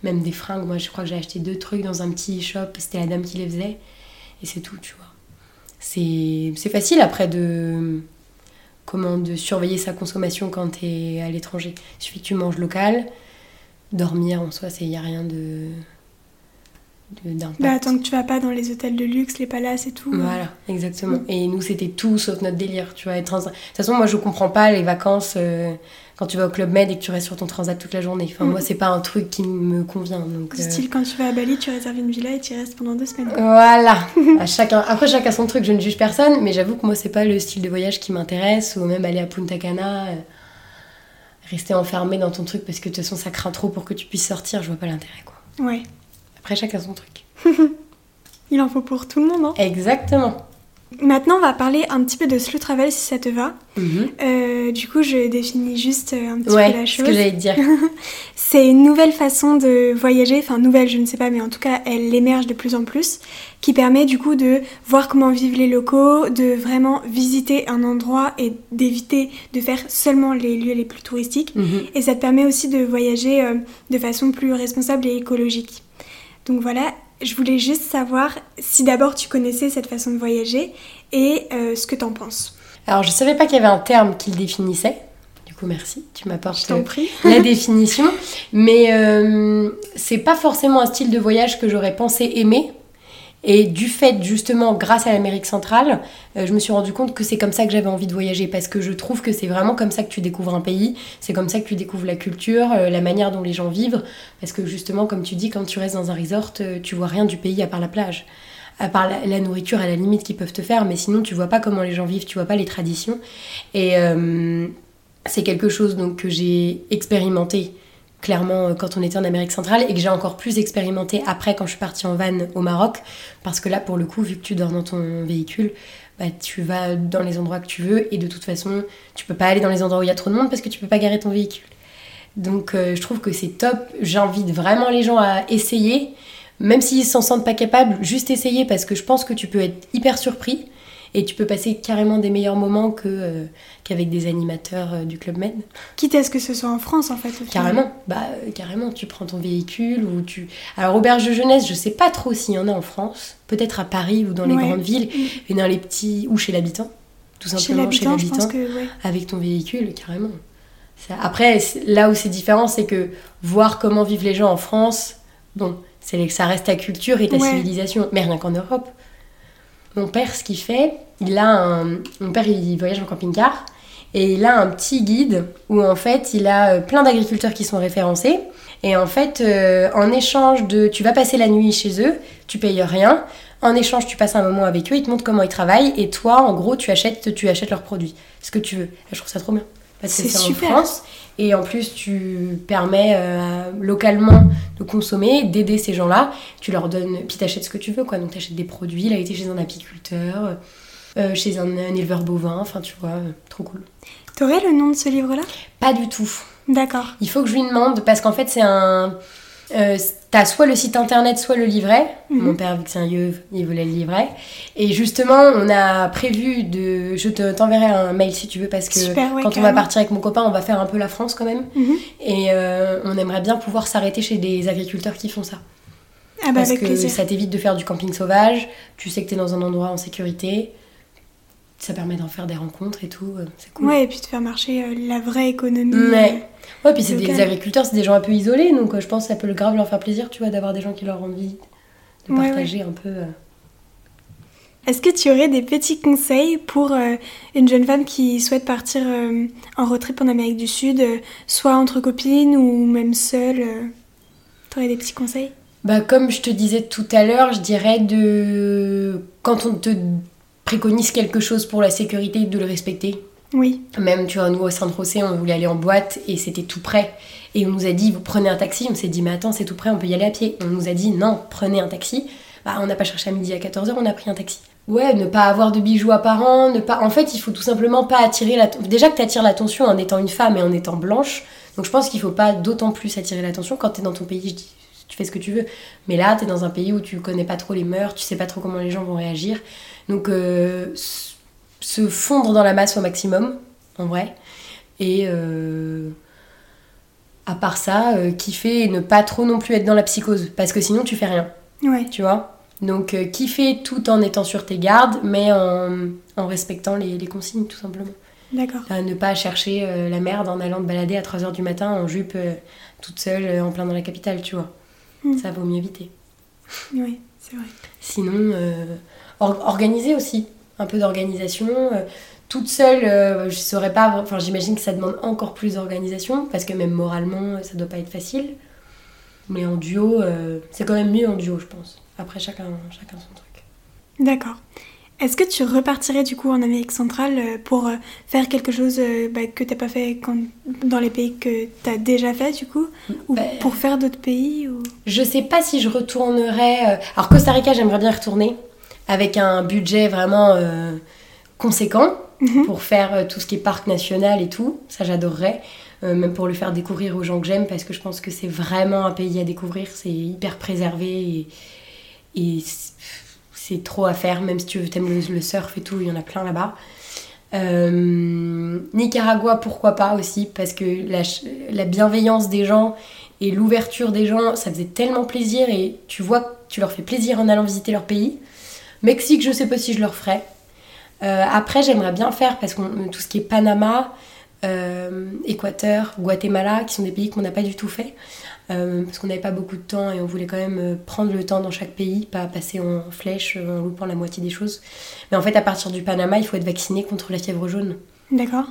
Même des fringues. Moi, je crois que j'ai acheté deux trucs dans un petit shop. C'était la dame qui les faisait. Et c'est tout, tu vois. C'est c'est facile après de. Comment de surveiller sa consommation quand tu es à l'étranger. Il suffit que tu manges local. Dormir en soi, il n'y a rien de. D'impact. Bah, tant que tu vas pas dans les hôtels de luxe, les palaces et tout. Voilà, exactement. Et nous, c'était tout sauf notre délire, tu vois. trans- De toute façon, moi, je comprends pas les vacances euh, quand tu vas au Club Med et que tu restes sur ton transat toute la journée. Enfin, Mm. moi, c'est pas un truc qui me convient. Donc, Du euh, style, quand tu vas à Bali, tu réserves une villa et tu y restes pendant deux semaines. Voilà. À chacun... Après, chacun son truc, je ne juge personne, mais j'avoue que moi, c'est pas le style de voyage qui m'intéresse, ou même aller à Punta Cana, euh, rester enfermé dans ton truc parce que de toute façon, ça craint trop pour que tu puisses sortir, je vois pas l'intérêt, quoi. Ouais. Après, chacun son truc. Il en faut pour tout le monde, hein. Exactement. Maintenant, on va parler un petit peu de slow travel si ça te va. Mhm. Euh, du coup, je définis juste euh, un petit Ouais, peu la ce chose. que j'allais te dire. C'est une nouvelle façon de voyager, enfin nouvelle, je ne sais pas, mais en tout cas, elle émerge de plus en plus, qui permet du coup de voir comment vivent les locaux, de vraiment visiter un endroit et d'éviter de faire seulement les lieux les plus touristiques. Mhm. Et ça te permet aussi de voyager euh, de façon plus responsable et écologique. Donc voilà, je voulais juste savoir si d'abord tu connaissais cette façon de voyager et euh, ce que t'en penses. Alors, je savais pas qu'il y avait un terme qui le définissait. Du coup, merci, tu m'apportes euh, la définition. Mais euh, c'est pas forcément un style de voyage que j'aurais pensé aimer. Et du fait, justement, grâce à l'Amérique centrale, euh, je me suis rendu compte que c'est comme ça que j'avais envie de voyager. Parce que je trouve que c'est vraiment comme ça que tu découvres un pays. C'est comme ça que tu découvres la culture, euh, la manière dont les gens vivent. Parce que justement, comme tu dis, quand tu restes dans un resort, euh, tu vois rien du pays à part la plage. À part la, nourriture à la limite qu'ils peuvent te faire, mais sinon tu vois pas comment les gens vivent, tu vois pas les traditions. Et euh, c'est quelque chose donc que j'ai expérimenté clairement euh, quand on était en Amérique centrale et que j'ai encore plus expérimenté après quand je suis partie en van au Maroc parce que là pour le coup vu que tu dors dans ton véhicule bah, tu vas dans les endroits que tu veux et de toute façon tu peux pas aller dans les endroits où il y a trop de monde parce que tu peux pas garer ton véhicule. Donc euh, je trouve que c'est top. J'invite vraiment les gens à essayer. Même s'ils s'en sentent pas capables juste essayer parce que je pense que tu peux être hyper surpris et tu peux passer carrément des meilleurs moments que, euh, qu'avec des animateurs euh, du Club Med. Quitte à ce que ce soit en France en fait. au final. Carrément, bah euh, carrément, tu prends ton véhicule ou tu. Alors auberge de jeunesse, je sais pas trop s'il y en a en France, peut-être à Paris ou dans les Ouais. grandes villes, Mm. et dans les petits ou chez l'habitant, tout simplement chez l'habitant, ouais. avec ton véhicule, carrément. Ça- Après, là où c'est différent, c'est que voir comment vivent les gens en France, bon, c'est que ça reste ta culture et ta Ouais. civilisation, mais rien qu'en Europe. Mon père, ce qu'il fait, il a un. Mon père, il voyage en camping-car. Et il a un petit guide où en fait il a euh, plein d'agriculteurs qui sont référencés. Et en fait, euh, en échange de. Tu vas passer la nuit chez eux, tu payes rien. En échange, tu passes un moment avec eux, ils te montrent comment ils travaillent. Et toi, en gros, tu achètes, tu achètes leurs produits. Ce que tu veux. Je trouve ça trop bien. Parce que C'est en super. France. Et en plus, tu permets euh, localement de consommer, d'aider ces gens-là. Tu leur donnes, puis t'achètes ce que tu veux, quoi. Donc t'achètes des produits. Il a été chez un apiculteur, euh, chez un, un éleveur bovin. Enfin, tu vois, euh, trop cool. T'aurais le nom de ce livre-là? Pas du tout. D'accord. Il faut que je lui demande parce qu'en fait, c'est un. Euh, T'as soit le site internet, soit le livret. Mhm. Mon père, vu que c'est un yeuve, il voulait le livret. Et justement, on a prévu de. Je te- t'enverrai un mail si tu veux parce que Super, ouais, quand on va partir avec mon copain, on va faire un peu la France quand même. Mhm. Et euh, on aimerait bien pouvoir s'arrêter chez des agriculteurs qui font ça. Ah bah parce avec que plaisir. ça t'évite de faire du camping sauvage. Tu sais que t'es dans un endroit en sécurité. Ça permet d'en faire des rencontres et tout. euh, C'est cool. Ouais, et puis de faire marcher euh, la vraie économie. Ouais. Ouais, puis c'est des agriculteurs, c'est des gens un peu isolés, donc euh, je pense que ça peut grave leur faire plaisir, tu vois, d'avoir des gens qui leur rendent visite, de Ouais, partager un peu. euh. Est-ce que tu aurais des petits conseils pour une jeune femme qui souhaite partir en road trip en Amérique du Sud, soit entre copines ou même seule euh, T'aurais des petits conseils? Bah, comme je te disais tout à l'heure, je dirais de. Quand on te préconise quelque chose pour la sécurité, de le respecter. Oui. Même, tu vois, nous, au Saint-Rosé, on voulait aller en boîte et c'était tout près. Et on nous a dit, vous prenez un taxi. On s'est dit, mais attends, c'est tout près, on peut y aller à pied. On nous a dit, non, prenez un taxi. Bah, on n'a pas cherché à midi à 14h, on a pris un taxi. Ouais, ne pas avoir de bijoux apparents, ne pas. En fait, il faut tout simplement pas attirer la. Déjà que tu attires l'attention en étant une femme et en étant blanche. Donc je pense qu'il faut pas d'autant plus attirer l'attention quand tu es dans ton pays. Je dis, tu fais ce que tu veux. Mais là, tu es dans un pays où tu connais pas trop les mœurs, tu sais pas trop comment les gens vont réagir. Donc euh, se fondre dans la masse au maximum, en vrai. Et euh, à part ça, euh, kiffer et ne pas trop non plus être dans la psychose. Parce que sinon, tu fais rien, Ouais. tu vois? Donc kiffer tout en étant sur tes gardes, mais en, en respectant les, les consignes, tout simplement. D'accord. Ne pas chercher la merde en allant te balader à 3h du matin en jupe toute seule en plein dans la capitale, tu vois. Mm. Ça vaut mieux éviter. Oui, c'est vrai. Sinon, euh, or- organiser aussi, un peu d'organisation. euh, toute seule, euh, je saurais pas, enfin j'imagine que ça demande encore plus d'organisation, parce que même moralement, ça doit pas être facile. Mais en duo, euh, c'est quand même mieux en duo, je pense. Après, chacun, chacun son truc. D'accord. Est-ce que tu repartirais du coup en Amérique centrale euh, pour euh, faire quelque chose euh, bah, que t'as pas fait quand- dans les pays que t'as déjà fait du coup? Ou Bah, pour faire d'autres pays ou... Je sais pas si je retournerais. euh, Alors, Costa Rica, j'aimerais bien retourner avec un budget vraiment euh, conséquent Mhm. pour faire euh, tout ce qui est parc national et tout. Ça, j'adorerais. Euh, même pour le faire découvrir aux gens que j'aime, parce que je pense que c'est vraiment un pays à découvrir. C'est hyper préservé et, et c'est- trop à faire, même si tu veux, t'aimes le, le surf et tout, il y en a plein là-bas. Euh, Nicaragua, pourquoi pas aussi, parce que la, la bienveillance des gens et l'ouverture des gens, ça faisait tellement plaisir et tu vois que tu leur fais plaisir en allant visiter leur pays. Mexique, je sais pas si je le referais. Euh, après, j'aimerais bien faire parce que tout ce qui est Panama, euh, Équateur, Guatemala, qui sont des pays qu'on n'a pas du tout fait, euh, parce qu'on n'avait pas beaucoup de temps et on voulait quand même prendre le temps dans chaque pays, pas passer en flèche en loupant la moitié des choses. Mais en fait, à partir du Panama, il faut être vacciné contre la fièvre jaune. D'accord.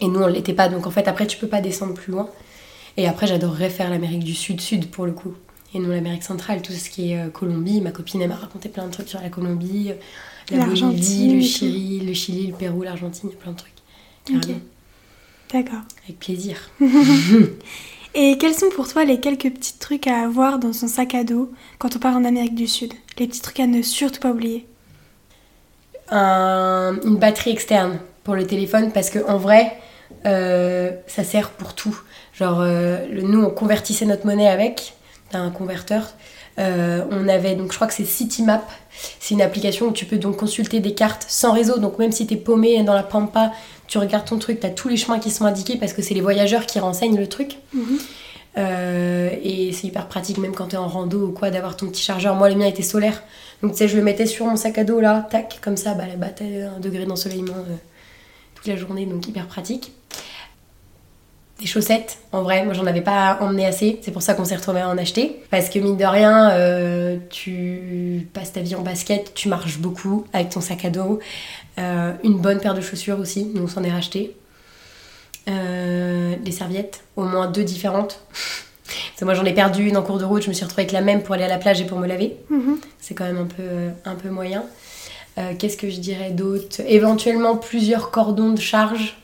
Et nous, on l'était pas. Donc en fait, après, tu peux pas descendre plus loin. Et après, j'adorerais faire l'Amérique du Sud-Sud pour le coup. Et non l'Amérique centrale, tout ce qui est euh, Colombie. Ma copine, elle m'a raconté plein de trucs sur la Colombie, euh, la Bolivie, le. Chili, le Chili, le Pérou, l'Argentine, il y a plein de trucs. D'accord. Avec plaisir. Et quels sont pour toi les quelques petits trucs à avoir dans son sac à dos quand on part en Amérique du Sud? Les petits trucs à ne surtout pas oublier. Un- une batterie externe pour le téléphone parce que en vrai, euh, ça sert pour tout. Genre, euh, nous, on convertissait notre monnaie avec, t'as un converteur. Euh, on avait, donc je crois que c'est Citymap. C'est une application où tu peux donc consulter des cartes sans réseau. Donc même si t'es paumé dans la pampa, tu regardes ton truc, t'as tous les chemins qui sont indiqués parce que c'est les voyageurs qui renseignent le truc. Mhm. Euh, et c'est hyper pratique, même quand t'es en rando ou quoi, d'avoir ton petit chargeur. Moi, le mien était solaire. Donc, tu sais, je le mettais sur mon sac à dos là, tac, comme ça, bah là-bas, t'as un degré d'ensoleillement euh, toute la journée, donc hyper pratique. Des chaussettes, en vrai, moi j'en avais pas emmené assez, c'est pour ça qu'on s'est retrouvé à en acheter. Parce que mine de rien, euh, tu passes ta vie en basket, tu marches beaucoup avec ton sac à dos. Euh, une bonne paire de chaussures aussi, nous on s'en est racheté. Euh, des serviettes, au moins deux différentes. Parce que moi j'en ai perdu une en cours de route, je me suis retrouvée avec la même pour aller à la plage et pour me laver. Mhm. C'est quand même un peu, un peu moyen. Qu'est-ce que je dirais d'autre? Éventuellement plusieurs cordons de charge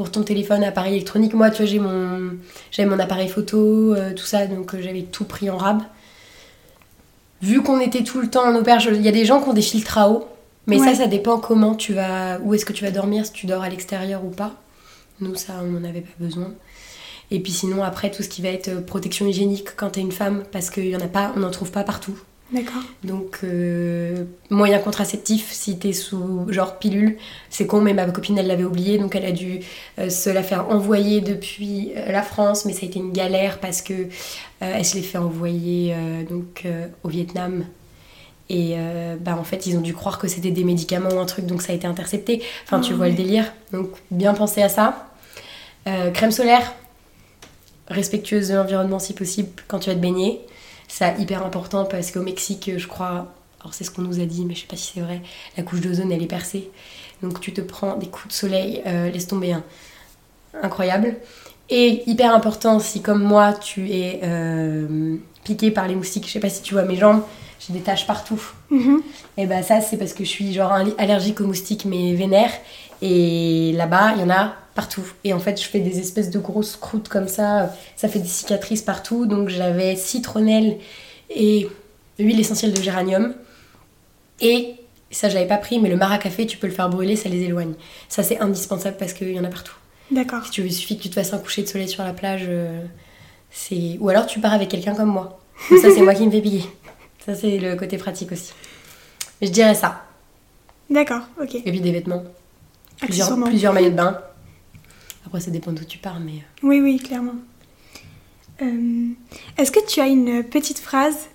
pour ton téléphone, appareil électronique. Moi, tu vois, j'ai mon, j'avais mon appareil photo, euh, tout ça, donc euh, j'avais tout pris en rab. Vu qu'on était tout le temps en auberge, il y a des gens qui ont des filtres à eau, mais Ouais. ça, ça dépend comment tu vas, où est-ce que tu vas dormir, si tu dors à l'extérieur ou pas. Nous, ça, on n'en avait pas besoin. Et puis sinon, après, tout ce qui va être euh, protection hygiénique quand t'es une femme, parce qu'il y en a pas, on n'en trouve pas partout. D'accord. Donc, euh, moyen contraceptif, si t'es sous genre pilule, c'est con, mais ma copine elle l'avait oublié, donc elle a dû euh, se la faire envoyer depuis euh, la France, mais ça a été une galère parce que elle se l'est fait envoyer donc au Vietnam. Et bah, en fait, ils ont dû croire que c'était des médicaments ou un truc, donc ça a été intercepté. Enfin, tu Ah vois le délire. Donc, bien penser à ça. Crème solaire, respectueuse de l'environnement si possible quand tu vas te baigner. Ça, hyper important parce qu'au Mexique, je crois, alors c'est ce qu'on nous a dit, mais je sais pas si c'est vrai, la couche d'ozone elle est percée. Donc tu te prends des coups de soleil, euh, laisse tomber un. Incroyable. Et hyper important, si comme moi tu es euh, piqué par les moustiques, je sais pas si tu vois mes jambes, j'ai des taches partout. Mhm. Et bah ça c'est parce que je suis genre allergique aux moustiques mais vénère. Et là-bas il y en a partout. Et en fait je fais des espèces de grosses croûtes comme ça. Ça fait des cicatrices partout. Donc j'avais citronnelle et huile essentielle de géranium. Et ça j'avais pas pris mais le maracafé tu peux le faire brûler ça les éloigne. Ça c'est indispensable parce qu'il y en a partout. D'accord. Si tu veux, il suffit que tu te fasses un coucher de soleil sur la plage. euh, c'est Ou alors tu pars avec quelqu'un comme moi. Donc ça, c'est moi qui me fais piquer. Ça, c'est le côté pratique aussi. Je dirais ça. D'accord, ok. Et puis des vêtements. Plusieurs, plusieurs maillots de bain. Après, ça dépend d'où tu pars, mais. euh, Oui, oui, clairement. Euh, Est-ce que tu as une petite phrase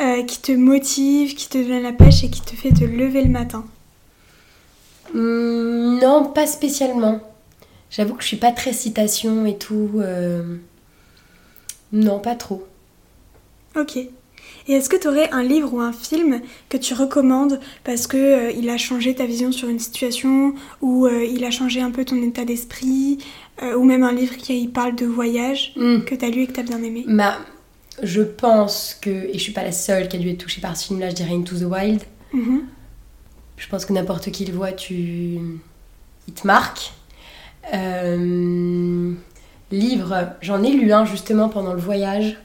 euh, qui te motive, qui te donne la pêche et qui te fait te lever le matin? Hum, non, pas spécialement. J'avoue que je suis pas très citation et tout. euh, Non, pas trop. Ok. Et est-ce que tu aurais un livre ou un film que tu recommandes parce que euh, il a changé ta vision sur une situation ou euh, il a changé un peu ton état d'esprit euh, ou même un livre qui parle de voyage Hum. que tu as lu et que tu as bien aimé? Bah, je pense que, et je suis pas la seule qui a dû être touchée par ce film-là, je dirais Into the Wild. Mhm. Je pense que n'importe qui le voit, tu... il te marque. Livre, j'en ai lu un justement pendant le voyage.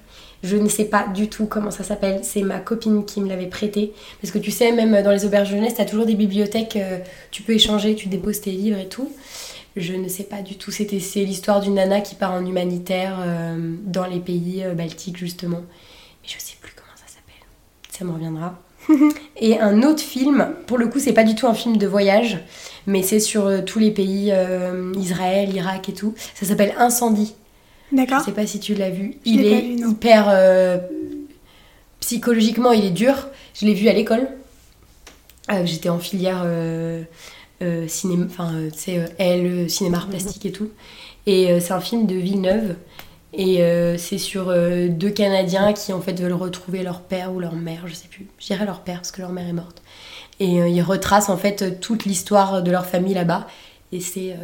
Je ne sais pas du tout comment ça s'appelle. C'est ma copine qui me l'avait prêté. Parce que tu sais, même dans les auberges jeunesse, t'as toujours des bibliothèques, euh, tu peux échanger, tu déposes tes livres et tout. Je ne sais pas du tout. C'était c'est l'histoire d'une nana qui part en humanitaire euh, dans les pays euh, baltiques justement. Mais je sais plus comment ça s'appelle. Ça me reviendra. Et un autre film, pour le coup, c'est pas du tout un film de voyage, mais c'est sur euh, tous les pays, Israël, Irak et tout. Ça s'appelle Incendie. Je D'accord sais pas si tu l'as vu. Je il est vu, hyper. euh, psychologiquement, il est dur. Je l'ai vu à l'école. Euh, J'étais en filière euh, cinéma, enfin, tu sais, L, cinéma art plastique et tout. Et c'est un film de Villeneuve. Et c'est sur deux Canadiens qui en fait veulent retrouver leur père ou leur mère, je sais plus. Je dirais leur père parce que leur mère est morte. Et ils retracent en fait toute l'histoire de leur famille là-bas. Et c'est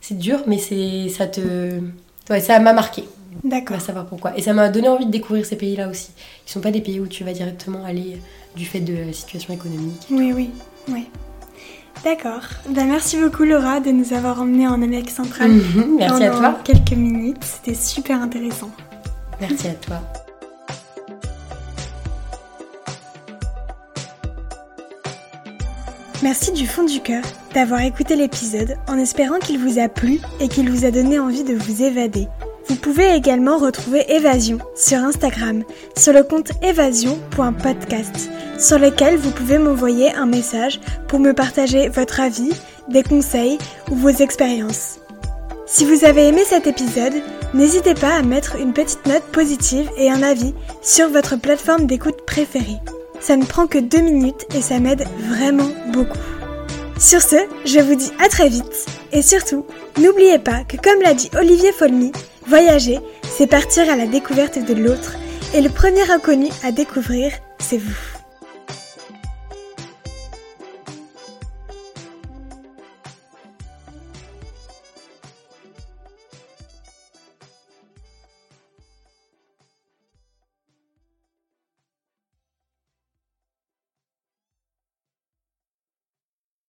c'est dur, mais c'est ça te ouais, ça m'a marqué. On D'accord. va savoir pourquoi. Et ça m'a donné envie de découvrir ces pays-là aussi. Ils sont pas des pays où tu vas directement aller du fait de la situation économique. Oui, oui, oui. D'accord. Ben, merci beaucoup Laura de nous avoir emmenés en Amérique centrale. Merci à toi. quelques minutes. C'était super intéressant. Merci à toi. Merci du fond du cœur d'avoir écouté l'épisode en espérant qu'il vous a plu et qu'il vous a donné envie de vous évader. Vous pouvez également retrouver Évasion sur Instagram, sur le compte évasion.podcast, sur lequel vous pouvez m'envoyer un message pour me partager votre avis, des conseils ou vos expériences. Si vous avez aimé cet épisode, n'hésitez pas à mettre une petite note positive et un avis sur votre plateforme d'écoute préférée. Ça ne prend que deux minutes et ça m'aide vraiment beaucoup. Sur ce, je vous dis à très vite et surtout, n'oubliez pas que comme l'a dit Olivier Folmy, voyager, c'est partir à la découverte de l'autre et le premier inconnu à découvrir, c'est vous.